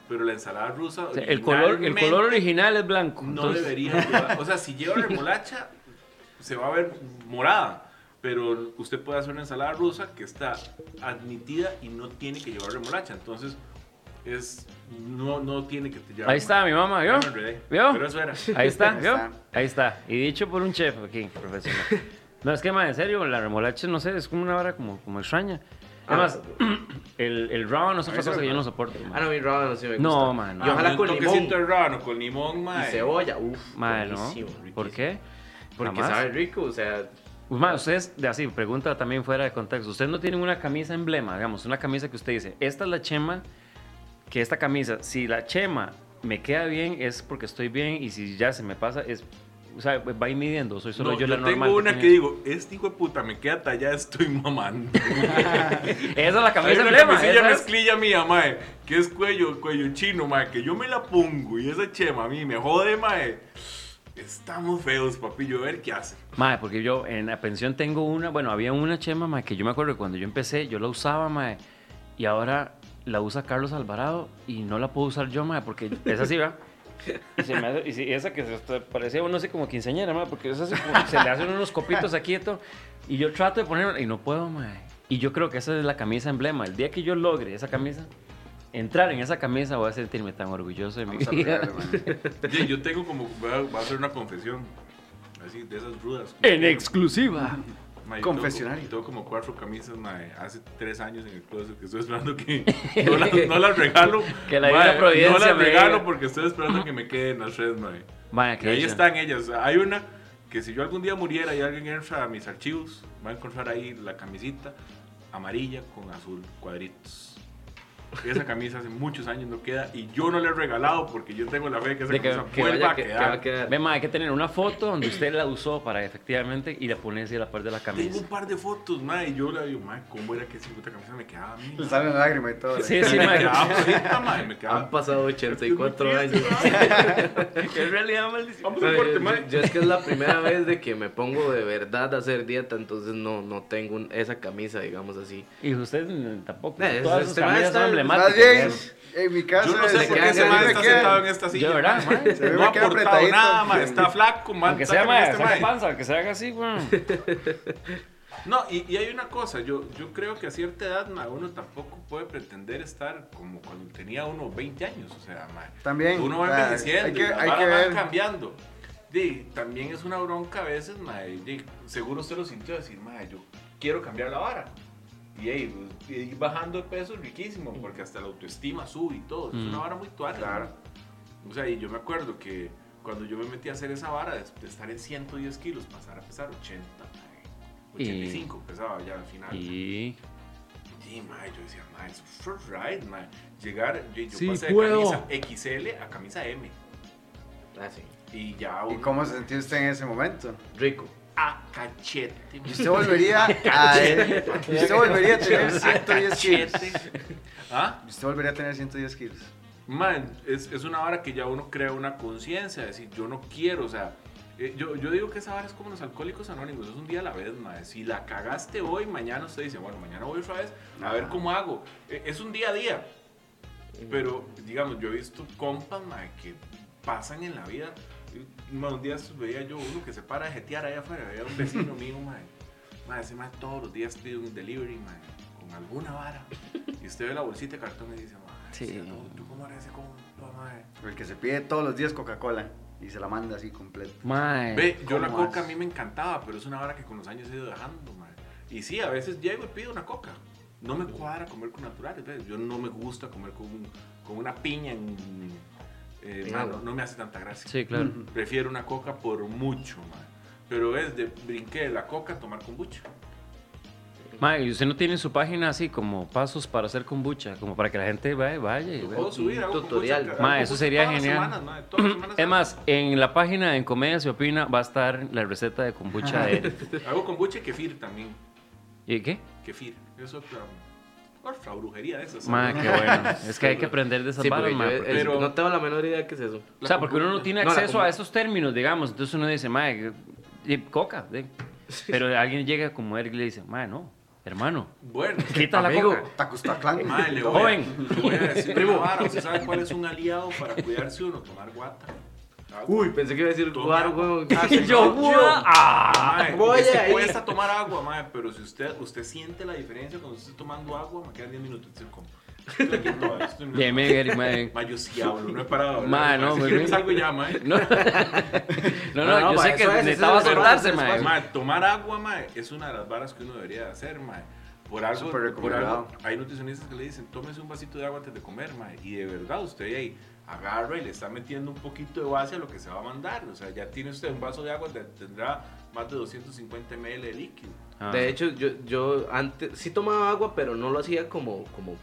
Pero la ensalada rusa... O sea, el, color, el originalmente color original es blanco. No entonces- debería llevar... O sea, si lleva remolacha, se va a ver morada. Pero usted puede hacer una ensalada rusa que está admitida y no tiene que llevar remolacha. Entonces, es no, no tiene que llevar Ahí está mi mamá, ¿vio? ¿Vio? Pero eso era. Ahí está, ¿vio? Ahí está. Y dicho por un chef aquí, profesional. No, es que, ma, en serio, la remolacha, no sé, es como una vara como, como extraña. Además, el, el ramen es A otra cosa que yo no soporto. ma. Ah, no, mi rábano sí me gusta. No, man, no. Y ojalá con limón toquecito de rábano con limón, y mae. cebolla. Uf, Ma, ¿no? ¿Por qué? Porque Jamás. sabe rico, o sea... Ma, ustedes, de así, pregunta también fuera de contexto. Ustedes no tienen una camisa emblema, digamos, una camisa que usted dice, esta es la chema, que esta camisa, si la chema me queda bien es porque estoy bien y si ya se me pasa es, o sea, va ir midiendo, soy solo No, yo yo la normal. tengo una que tiene. digo, este hijo de puta me queda tallada, estoy mamando. Esa es la camisa emblema. esa es- mezclilla mía, mae, que es cuello, cuello chino, mae, que yo me la pongo y esa chema a mí me jode, mae. Estamos feos, papillo, a ver qué hace. Mae, porque yo en la pensión tengo una, bueno, había una chema, mae, que yo me acuerdo que cuando yo empecé, yo la usaba, mae, y ahora la usa Carlos Alvarado y no la puedo usar yo, mae, porque es así, ¿verdad? Y, se me hace- y si- esa que se parecía, no sé, como quinceañera, mae, porque es así como, se le hacen unos copitos aquí y todo, y yo trato de ponerla y no puedo, mae. Y yo creo que esa es la camisa emblema. El día que yo logre esa camisa, entrar en esa camisa, voy a sentirme tan orgulloso de mi vida. Oye, yo tengo como, voy a, voy a hacer una confesión, así, de esas rudas. En exclusiva. Yo tengo Confesionario. como- Tengo, como cuatro camisas, mae, hace tres años en el closet que estoy esperando que no las, no las regalo. Que la divina providencia No las regalo porque estoy esperando que me queden las redes, mae. Que ahí están ellas. Hay una que si yo algún día muriera y alguien entra a mis archivos, va a encontrar ahí la camisita amarilla con azul, cuadritos. Esa camisa hace muchos años no queda y yo no la he regalado porque yo tengo la fe que esa De que- camisa que vuelva vaya a que- que quedar. va a quedar. Ve, ma, hay que tener una foto donde usted la usó para efectivamente y la pone así a la par de la Tengo camisa. un par de fotos, ma, y yo la digo, ma, ¿cómo era que esa puta camisa me quedaba a mí? Le ma? sale una lágrima y todo. Sí, sí, me ma. quedaba bonita, ma, y me quedaba... Han pasado 84 años. En realidad maldición. Vamos a corte, yo, ma. yo es que es la primera vez de que me pongo de verdad a hacer dieta, entonces no, no tengo un- esa camisa, digamos así. Y usted mm, tampoco. Eh, Todas este sus camisas son Más bien, ¿no? en mi caso. Yo no sé por qué ese le está queda- sentado en esta silla. Yo, ¿verdad, ma? ma? Se ve No ha aportado nada, ma, está flaco, man. Aunque sea, sácame ma, este panza, aunque se haga así, weón. No, y, y hay una cosa, yo, yo creo que a cierta edad ma, uno tampoco puede pretender estar como cuando tenía uno 20 años, o sea, ma, También, uno va o sea, envejeciendo hay que- y las hay varas que van ver. cambiando. Di, también es una bronca a veces, ma, y, seguro usted lo sintió decir, ma, yo quiero cambiar la vara. Y ahí, pues, ir bajando de peso es riquísimo, porque hasta la autoestima sube y todo. Es Mm. una vara muy tuana. Claro. O sea, y yo me acuerdo que cuando yo me metí a hacer esa vara, de, de estar en 110 kilos, pasar a pesar 80, mae, Y- 85 pesaba ya al final. Y, Y. mae, yo decía, mae, eso fue right, mae. Llegar, yo, yo Sí, pasé de puedo. camisa XL a camisa M. Ah, sí. Y ya ¿Y uno- cómo se sintió usted en ese momento? Rico. A cachete. ¿Y usted volvería a, y usted volvería a tener 110 kilos? ¿Ah? ¿Y usted volvería a tener 110 kilos? Man, es, es una vara que ya uno crea una conciencia, decir, yo no quiero, o sea, eh, yo, yo digo que esa vara es como los alcohólicos anónimos, es un día a la vez, madre. Si la cagaste hoy, mañana usted dice, bueno, mañana voy otra vez a ver cómo hago. Eh, es un día a día. Pero, digamos, yo he visto compas, madre, que pasan en la vida. Unos días veía yo uno que se para a jetear allá afuera, veía un vecino mío, madre. Madre, ese madre todos los días pide un delivery, madre, con alguna vara. Y usted ve la bolsita de cartón y dice, madre, Sí. ¿tú cómo eres ese compa, madre? El que se pide todos los días Coca-Cola y se la manda así completa. Ve, yo la ¿cómo coca a mí me encantaba, pero es una vara que con los años he ido dejando, madre. Y sí, a veces llego y pido una coca. No me cuadra comer con naturales, ¿ves? Yo no me gusta comer con, con una piña en... eh, no, me hace tanta gracia. Sí, claro. Prefiero una coca por mucho, madre. Pero es de brinqué de la coca a tomar kombucha. Mae, ¿y usted no tiene su página así como pasos para hacer kombucha? Como para que la gente vaya, vaya y Lo vea. puedo subir, hago tutorial. kombucha, eso sería todas las genial. semanas, madre, todas las semanas Es más, en la página de En Comedia se opina va a estar la receta de kombucha de él. Hago kombucha y kefir también. ¿Y qué? Kefir. Es otra, otra brujería de esas. Mae, qué bueno. Es que hay que aprender de esas Sí, porque varas, yo, eh, porque- Pero- no tengo la menor idea qué es eso. O sea, porque uno no tiene No, acceso a esos términos, digamos. Entonces uno dice, mae, y coca. de- Pero alguien llega como Eric y le dice, mae, no, hermano, Bueno. quita la Amigo. coca. Tacustaclán. Mae, le voy, a, Joven. le voy a decir una vara. ¿Usted sabe cuál es un aliado para cuidarse uno? Tomar guata. Agua. Uy, pensé que iba a decir weón. Ah, Y yo, no, "Gua- ah". Mae, voy es que ahí. cuesta tomar agua, mae, pero si usted, usted siente la diferencia cuando usted está tomando agua, me quedan 10 minutos de como. Estoy aquí todavía, estoy en- Bien, mae. Mae, yo sí hablo, no he parado. Mae, no, Si muy quieren bien. salgo ya, mae. No, no, no, No, no, yo mae, sé que eso es, necesitaba eso es, soltarse, eso es, mae. Mae, tomar agua, mae, es una de las varas que uno debería de hacer, mae. Por algo, Súper por recomendado. algo, hay nutricionistas que le dicen, tómese un vasito de agua antes de comer, mae. Y de verdad, usted ahí agarra y le está metiendo un poquito de base a lo que se va a mandar. O sea, ya tiene usted un vaso de agua, te- tendrá más de 250 ml de líquido. Ah. De hecho, yo, yo antes sí tomaba agua, pero no lo hacía como, como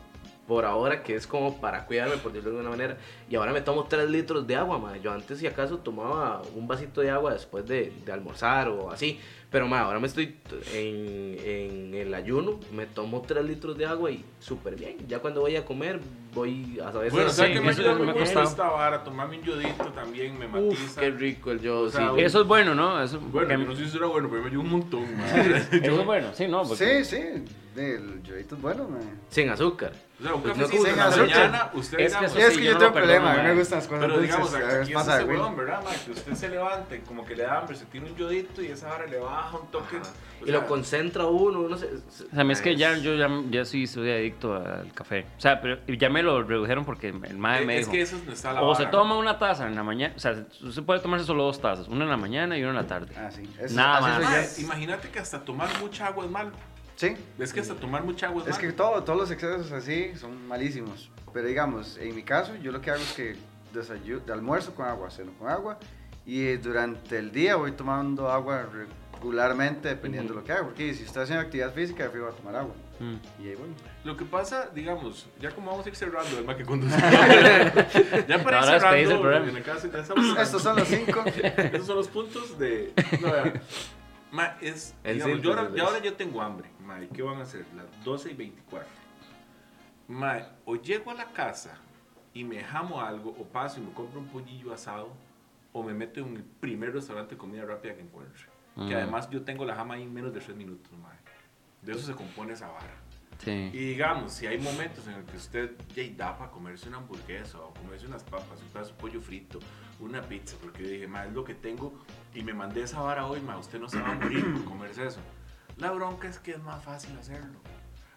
por ahora, que es como para cuidarme, por decirlo de alguna manera. Y ahora me tomo 3 litros de agua, ma. Yo antes, si acaso, tomaba un vasito de agua después de, de almorzar o así. Pero, ma, ahora me estoy en, en el ayuno, me tomo 3 litros de agua y súper bien. Ya cuando voy a comer, voy a saber Bueno, Sí, ¿sabes qué me ayuda me esta vara? Tomarme un yodito también me matiza. Uf, qué rico el yo, O sea, sí. Eso es bueno, ¿no? Eso, Bueno, que- yo no sé si será bueno, pero me ayuda un montón, man. eso es bueno, sí, no. porque- Sí, sí, el yoito es bueno, man. Sin azúcar. O sea, un Pues no cafecito sin en la mañana, usted Es que digamos, eso es sí, que yo yo no tengo lo problema, a mí me gustan las cosas Pero dulces, digamos, a aquí veces es pasa ese de güey. huevón, ¿verdad, man? Que usted se levanta y como que le da hambre, se tiene un yodito y esa hora le baja un toque. o Y lo sea, concentra uno, uno se... O sea, a mí es que ya, yo ya, ya sí soy adicto al café. O sea, pero ya me lo redujeron porque el mae me Es dijo. que eso es donde está la O se vara. toma una taza en la mañana, o sea, se puede tomarse solo dos tazas, una en la mañana y una en la tarde. Ah, sí. Es- Nada más. soy imagínate que hasta tomar mucha agua es malo. Sí. Es que hasta tomar mucha agua es, Es malo. que todo, todos los excesos así son malísimos. Pero digamos, en mi caso, yo lo que hago es que desayu- de almuerzo con agua, ceno con agua. Y eh, durante el día voy tomando agua regularmente dependiendo de lo que haga. Porque si estoy haciendo actividad física, yo voy a tomar agua. Mm. Y ahí voy. Lo que pasa, digamos, ya como vamos a ir cerrando, el más que conduce. ya para ir Ahora despedís el cerrando, en el caso, ya estamos Estos son los cinco. Esos son los puntos de. No, vea. Ma, es. El digamos, yo ahora, de ya ahora yo tengo hambre. Ma, ¿y ¿qué van a hacer? Las 12 y 24. Ma, o llego a la casa y me jamo algo, o paso y me compro un pollillo asado, o me meto en el primer restaurante de comida rápida que encuentre. Mm. Que además yo tengo la jama ahí en menos de 3 minutos, ma. De eso se compone esa vara. Sí. Y digamos, si hay momentos en el que usted ya da para comerse una hamburguesa o comerse unas papas, un pedazo de pollo frito, una pizza, porque yo dije, ma, es lo que tengo y me mandé esa vara hoy, ma, usted no se va a morir por comerse eso. La bronca es que es más fácil hacerlo.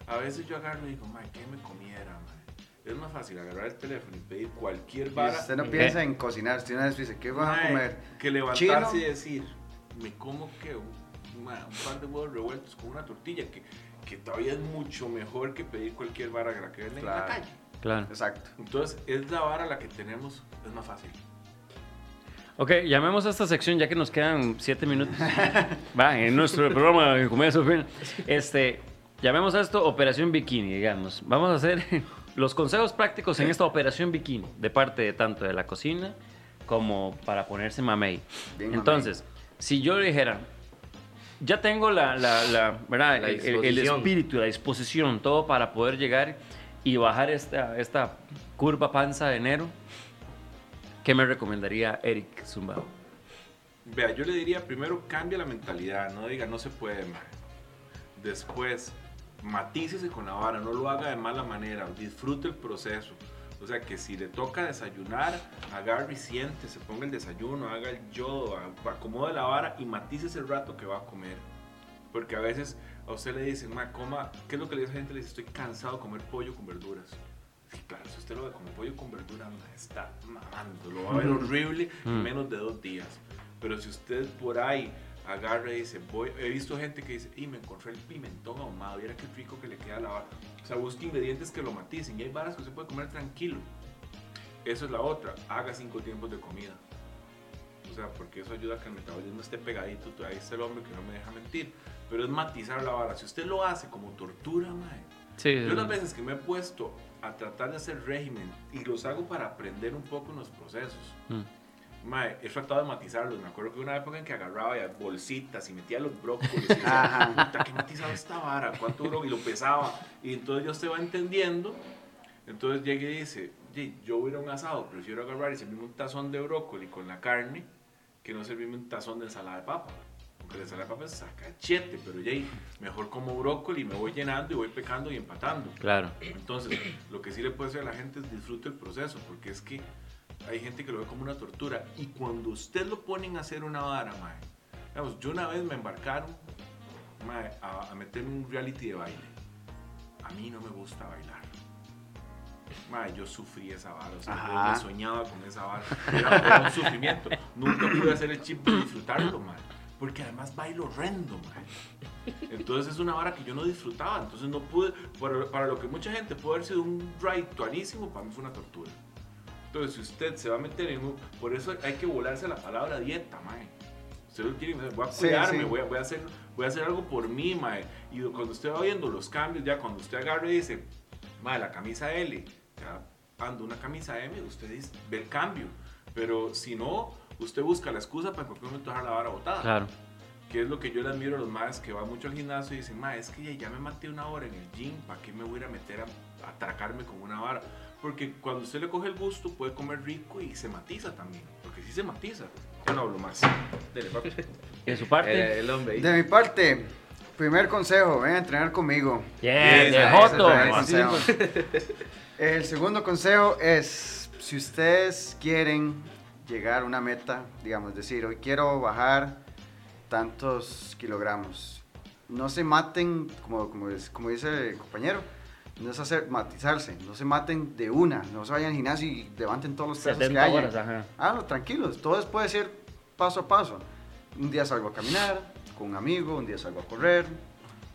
A veces yo agarro y digo, ma, ¿qué me comiera, ma? Es más fácil agarrar el teléfono y pedir cualquier vara usted no ¿Qué? piensa en cocinar. Usted una vez dice, ¿qué van a comer? que levantarse ¿Chino? y decir, me como que un, ma, un par de huevos revueltos con una tortilla, que, que todavía es mucho mejor que pedir cualquier vara que la que venden en la calle. Claro. Exacto. Entonces, es la vara la que tenemos, es más fácil. Ok, llamemos a esta sección ya que nos quedan siete minutos. Va, en nuestro programa de Sofía. Este, llamemos a esto Operación Bikini, digamos. Vamos a hacer los consejos prácticos en esta Operación Bikini, de parte de tanto de la cocina como para ponerse mamey. Bien mamey. Entonces, si yo le dijera, ya tengo la, la, la, ¿verdad? La el, el- espíritu, la disposición, todo para poder llegar y bajar esta, esta curva panza de enero, ¿qué me recomendaría Eric Zumba? Vea, yo le diría primero cambia la mentalidad, no diga no se puede, ma. Después, matícese con la vara, no lo haga de mala manera, disfrute el proceso. O sea, que si le toca desayunar, agarre y siente, se ponga el desayuno, haga el yodo, a- acomode la vara y matícese el rato que va a comer. Porque a veces a usted le dicen, ma, coma, ¿qué es lo que le dice la gente? Le dice, estoy cansado de comer pollo con verduras. Claro, si usted lo ve como pollo con verduras, ma, está mamando, lo va a ver horrible en Mm. menos de dos días. Pero si usted por ahí agarra y dice, voy, he visto gente que dice, y me encontré el pimentón ahumado, viera qué rico que le queda la vara. O sea, busque ingredientes que lo maticen y hay varas que usted puede comer tranquilo. Eso es la otra, haga cinco tiempos de comida. O sea, porque eso ayuda a que el metabolismo esté pegadito. Todavía está el hombre que no me deja mentir. Pero es matizar la vara. Si usted lo hace como tortura, mae. Sí, Yo las veces que me he puesto a tratar de hacer régimen y los hago para aprender un poco en los procesos. Mm. Mae, he tratado de matizarlos. Me acuerdo que una época en que agarraba ya bolsitas y metía los brócolis y decía, puta, ¿qué matizaba esta vara? ¿Cuánto duró? Y lo pesaba. Y entonces ya usted va entendiendo. Entonces llega y dice, "Ye, yo voy a ir a un asado, prefiero agarrar y servirme un tazón de brócoli con la carne que no servirme un tazón de ensalada de papa. Porque la ensalada de papa es sacachete, pero ya mejor como brócoli, me voy llenando y voy pecando y empatando. Claro. Entonces, lo que sí le puede decir a la gente es disfrute el proceso, porque es que hay gente que lo ve como una tortura. Y cuando usted lo ponen a hacer una vara, mae, digamos, yo una vez me embarcaron mae, a, a meterme en un reality de baile. A mí no me gusta bailar. Mae, yo sufrí esa vara, o sea, yo soñaba con esa vara. Era, un sufrimiento. Nunca pude hacer el chip de disfrutarlo, mae. Porque además bailo horrendo, mae. Entonces es una vara que yo no disfrutaba. Entonces no pude, para, para lo que mucha gente puede haber sido un ride tuanísimo, para mí fue una tortura. Entonces si usted se va a meter en un... Por eso hay que volarse la palabra dieta, mae. Usted lo tiene, voy a Sí, cuidarme, sí. Voy, a, voy, a hacer, voy a hacer algo por mí, mae. Y cuando usted va viendo los cambios, ya cuando usted agarre y dice, mae, la camisa L, ya ando una camisa M, usted dice- ve el cambio. Pero si no, usted busca la excusa para en cualquier momento dejar la vara botada. Claro. Que es lo que yo le admiro a los más que van mucho al gimnasio y dicen, ma, es que ya, ya me maté una hora en el gym, ¿para qué me voy a ir a meter a, atracarme con una vara? Porque cuando usted le coge el gusto, puede comer rico y se matiza también. Porque sí se matiza. Yo no hablo más. Dele, papi. ¿Y de su parte? Eh, el hombre. ahí. De mi parte, primer consejo, ven a entrenar conmigo. yeah, Yes, de ese Joto. el. El segundo consejo es, si ustedes quieren llegar a una meta, digamos, decir, hoy quiero bajar tantos kilogramos, no se maten, como, como, es- como dice el compañero, no es hacer matizarse, no se maten de una, no se vayan al gimnasio y levanten todos los pesos que 70 haya. horas, ajá. Háganlo tranquilos, todo es- puede ser paso a paso. Un día salgo a caminar con un amigo, un día salgo a correr,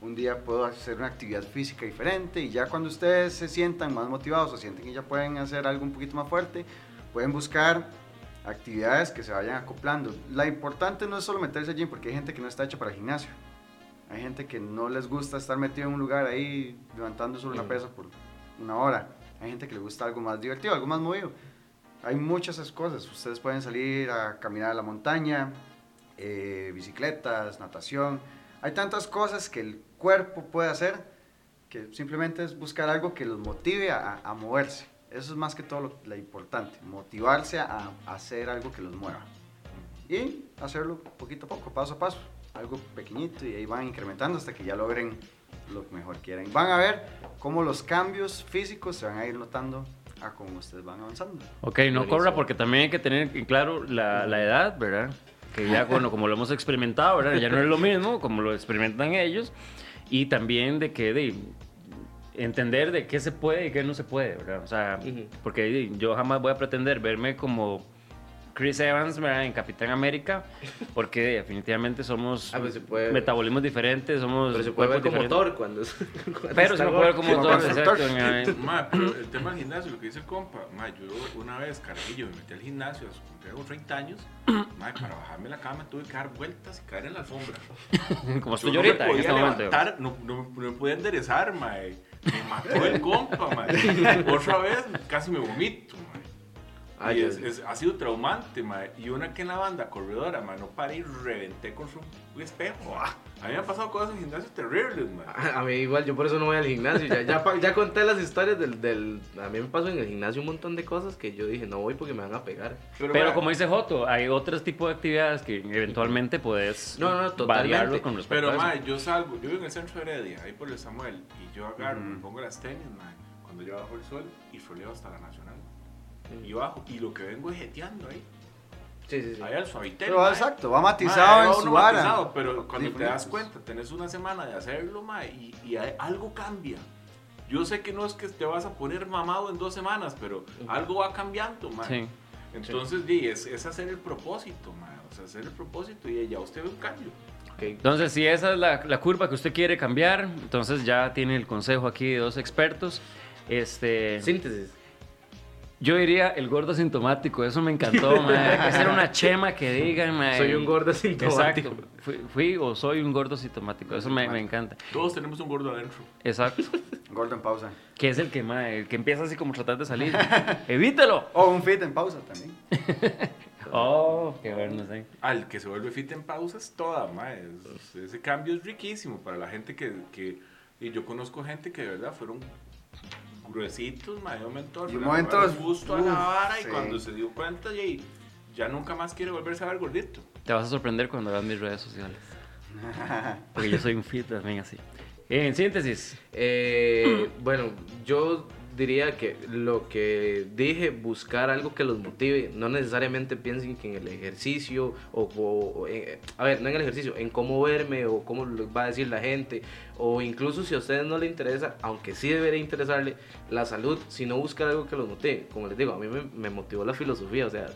un día puedo hacer una actividad física diferente y ya cuando ustedes se sientan más motivados o sienten que ya pueden hacer algo un poquito más fuerte, pueden buscar actividades que se vayan acoplando. La importante no es solo meterse allí porque hay gente que no está hecha para el gimnasio. Hay gente que no les gusta estar metido en un lugar ahí levantando solo una Mm. pesa por una hora. Hay gente que le gusta algo más divertido, algo más movido. Hay muchas esas cosas. Ustedes pueden salir a caminar a la montaña, eh, bicicletas, natación. Hay tantas cosas que el cuerpo puede hacer que simplemente es buscar algo que los motive a, a moverse. Eso es más que todo lo, lo importante, motivarse a, a hacer algo que los mueva. Y hacerlo poquito a poco, paso a paso, algo pequeñito y ahí van incrementando hasta que ya logren lo que mejor quieran. Van a ver cómo los cambios físicos se van a ir notando a cómo ustedes van avanzando. Ok, no corra porque también hay que tener en claro la, la edad, ¿verdad? Que ya, bueno, como lo hemos experimentado, ¿verdad? Ya no es lo mismo como lo experimentan ellos. Y también de que de entender de qué se puede y qué no se puede, ¿verdad? O sea, Ujú. porque de, yo jamás voy a pretender verme como Chris Evans, ¿verdad? En Capitán América, porque definitivamente somos Ah, pues puede- metabolismos diferentes, somos Pero se puede ver como. Thor cuando, cuando Pero se puede ver como Thor, exacto. Ma, pero el tema del gimnasio, lo que dice el compa, ma, yo una vez, carajillo, me metí al gimnasio, tengo 30 años, ma, para bajarme la cama tuve que dar vueltas y caer en la alfombra. como estoy Yo yo no me ahorita, en este momento. levantar, no, no, no me podía enderezar, mae. Me mató el compa, mae. Otra vez casi me vomito. Ay, y es, ha sido traumante, mae. Y una que en la banda corredora, mae, no paré y reventé un, un espejo. ah. A mí me han pasado cosas en gimnasios terribles, mae. A a mí igual, yo por eso no voy al gimnasio. Ya, ya, ya conté las historias del, del... A mí me pasó en el gimnasio un montón de cosas que yo dije, no voy porque me van a pegar. Pero mae, como dice Joto, hay otros tipos de actividades que eventualmente puedes No, no, totalmente. variarlo con respecto Pero, a eso. mae, yo salgo, yo vivo en el centro de Heredia, ahí por el Samuel, y yo agarro, me pongo las tenis, mae, cuando yo bajo el sol y foleo hasta la Nacional. Y bajo, y lo que vengo es jeteando ahí, Sí, sí, sí. ahí al suavitel. Pero exacto, va matizado en su vara. matizado, pero cuando te das cuenta, tenés una semana de hacerlo, mae, y, y hay- algo cambia. Yo sé que no es que te vas a poner mamado en dos semanas, pero algo va cambiando, mae. Sí. Entonces, es, es hacer el propósito, mae. O sea, hacer el propósito y ya usted ve un cambio. Ok. Entonces, si esa es la, la curva que usted quiere cambiar, entonces ya tiene el consejo aquí de dos expertos. Este, Síntesis. Yo diría el gordo sintomático, eso me encantó. Hay que hacer una chema que digan, mae. Soy un gordo sintomático. Exacto. Fui, fui o soy un gordo sintomático, eso me, me encanta. Todos tenemos un gordo adentro. Exacto. Gordo en pausa. Que es el que, mae, el que empieza así como tratar de salir. ¡Evítelo! O un fit en pausa también. Oh, qué bueno, sí. Al que se vuelve fit en pausas, toda, mae. Es- ese cambio es riquísimo para la gente que, que... Y yo conozco gente que de verdad fueron gruesitos, mae, un momento. Y un momento, gusto a la vara y cuando se dio cuenta, ya, ya nunca más quiere volverse a ver gordito. Te vas a sorprender cuando veas mis redes sociales. Porque yo soy un fit también así. En síntesis, Eh, bueno, yo diría que lo que dije, buscar algo que los motive, no necesariamente piensen que en el ejercicio o, o- en- a ver, no en el ejercicio, en cómo verme o cómo lo va a decir la gente, o incluso si a ustedes no les interesa, aunque sí debería interesarle la salud, si no buscar algo que los motive, como les digo, a mí me, me motivó la filosofía, o sea,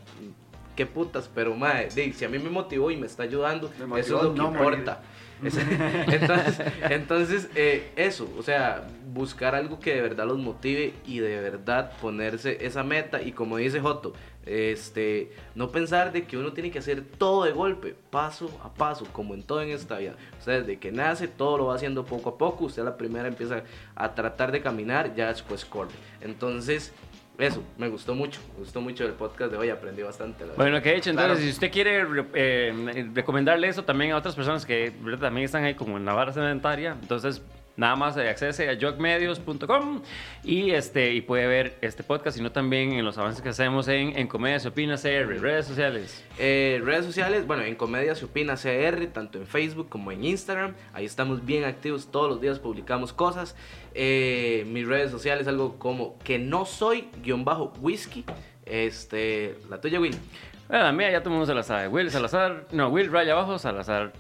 qué putas, pero madre, si a mí me motivó y me está ayudando, Me motivó eso es lo que no importa. entonces, entonces eh, eso, o sea, buscar algo que de verdad los motive y de verdad ponerse esa meta y como dice Joto, Este, no pensar de que uno tiene que hacer todo de golpe, paso a paso, como en todo en esta vida. Usted desde que nace, todo lo va haciendo poco a poco. Usted a la primera empieza a tratar de caminar, ya después corre. Entonces, eso, me gustó mucho. Me gustó mucho el podcast de hoy, aprendí bastante. la. Bueno, que he hecho, entonces, Claro. si usted quiere re- eh, recomendarle eso también a otras personas que ¿verdad? también están ahí como en la barra sedentaria, entonces nada más eh, accese a jogmedios.com y, este, y puede ver este podcast, sino también en los avances que hacemos en, en Comedia Se Opina CR, redes sociales. Eh, redes sociales, bueno, en Comedia se opina CR, tanto en Facebook como en Instagram. Ahí estamos bien activos, todos los días publicamos cosas. Eh, mis redes sociales, algo como que no soy guion bajo whisky. Este, la tuya, Will. Bueno, la mía ya todo el mundo se la sabe. Will Salazar, no, Will Raya Abajo, Salazar.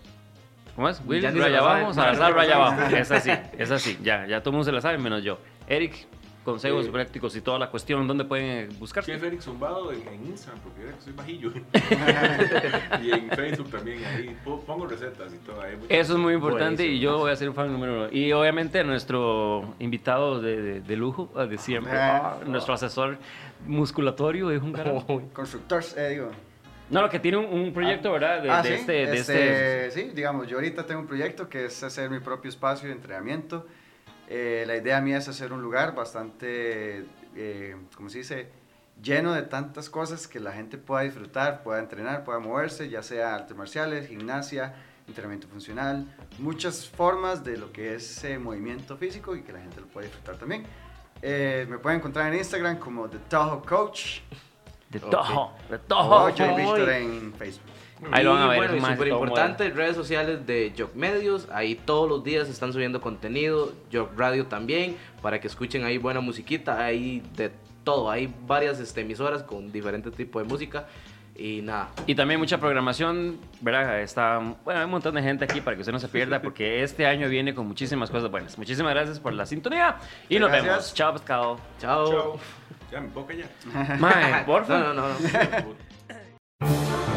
¿Cómo es? Will Raya. Abajo, Salazar Raya Abajo. Es así, es así. Ya, ya todo el mundo se la sabe, menos yo. Eric, consejos Sí. prácticos y toda la cuestión, ¿dónde pueden buscar? Chef Eric Zumbado en, en Instagram, porque era que soy bajillo. y en Facebook también, ahí po- pongo recetas y todo. Ahí Eso es muy importante Buenísimo. y yo voy a ser un fan número uno. Y obviamente nuestro invitado de, de- de lujo, de siempre, Ah. nuestro asesor musculatorio es un cara. Constructores, eh, digo. No, lo que tiene un, un proyecto, ¿verdad? De, Ah, de sí, este, de este, este- sí, digamos, yo ahorita tengo un proyecto que es hacer mi propio espacio de entrenamiento. Eh, la idea mía es hacer un lugar bastante, eh, ¿cómo se dice? Lleno de tantas cosas que la gente pueda disfrutar, pueda entrenar, pueda moverse, ya sea artes marciales, gimnasia, entrenamiento funcional, muchas formas de lo que es eh, movimiento físico y que la gente lo pueda disfrutar también. Eh, me pueden encontrar en Instagram como The Toho Coach de Ok. Toho, de o Toho. Joy Victor en Facebook. Ahí lo van a Y ver, Bueno, y más súper todo importante, redes sociales de Jog Medios. Ahí todos los días están subiendo contenido. Jog Radio también, para que escuchen ahí buena musiquita. Hay de todo. Hay varias este, emisoras con diferentes tipos de música. Y nada. Y también mucha programación, ¿verdad? Está, bueno, hay un montón de gente aquí para que usted no se pierda, porque este año viene con muchísimas cosas buenas. Muchísimas gracias por la sintonía y nos Gracias. vemos. Chao, pescado. Chao. Chao. Ya, me puedo callar. Mae, porfa. no, no. no. no.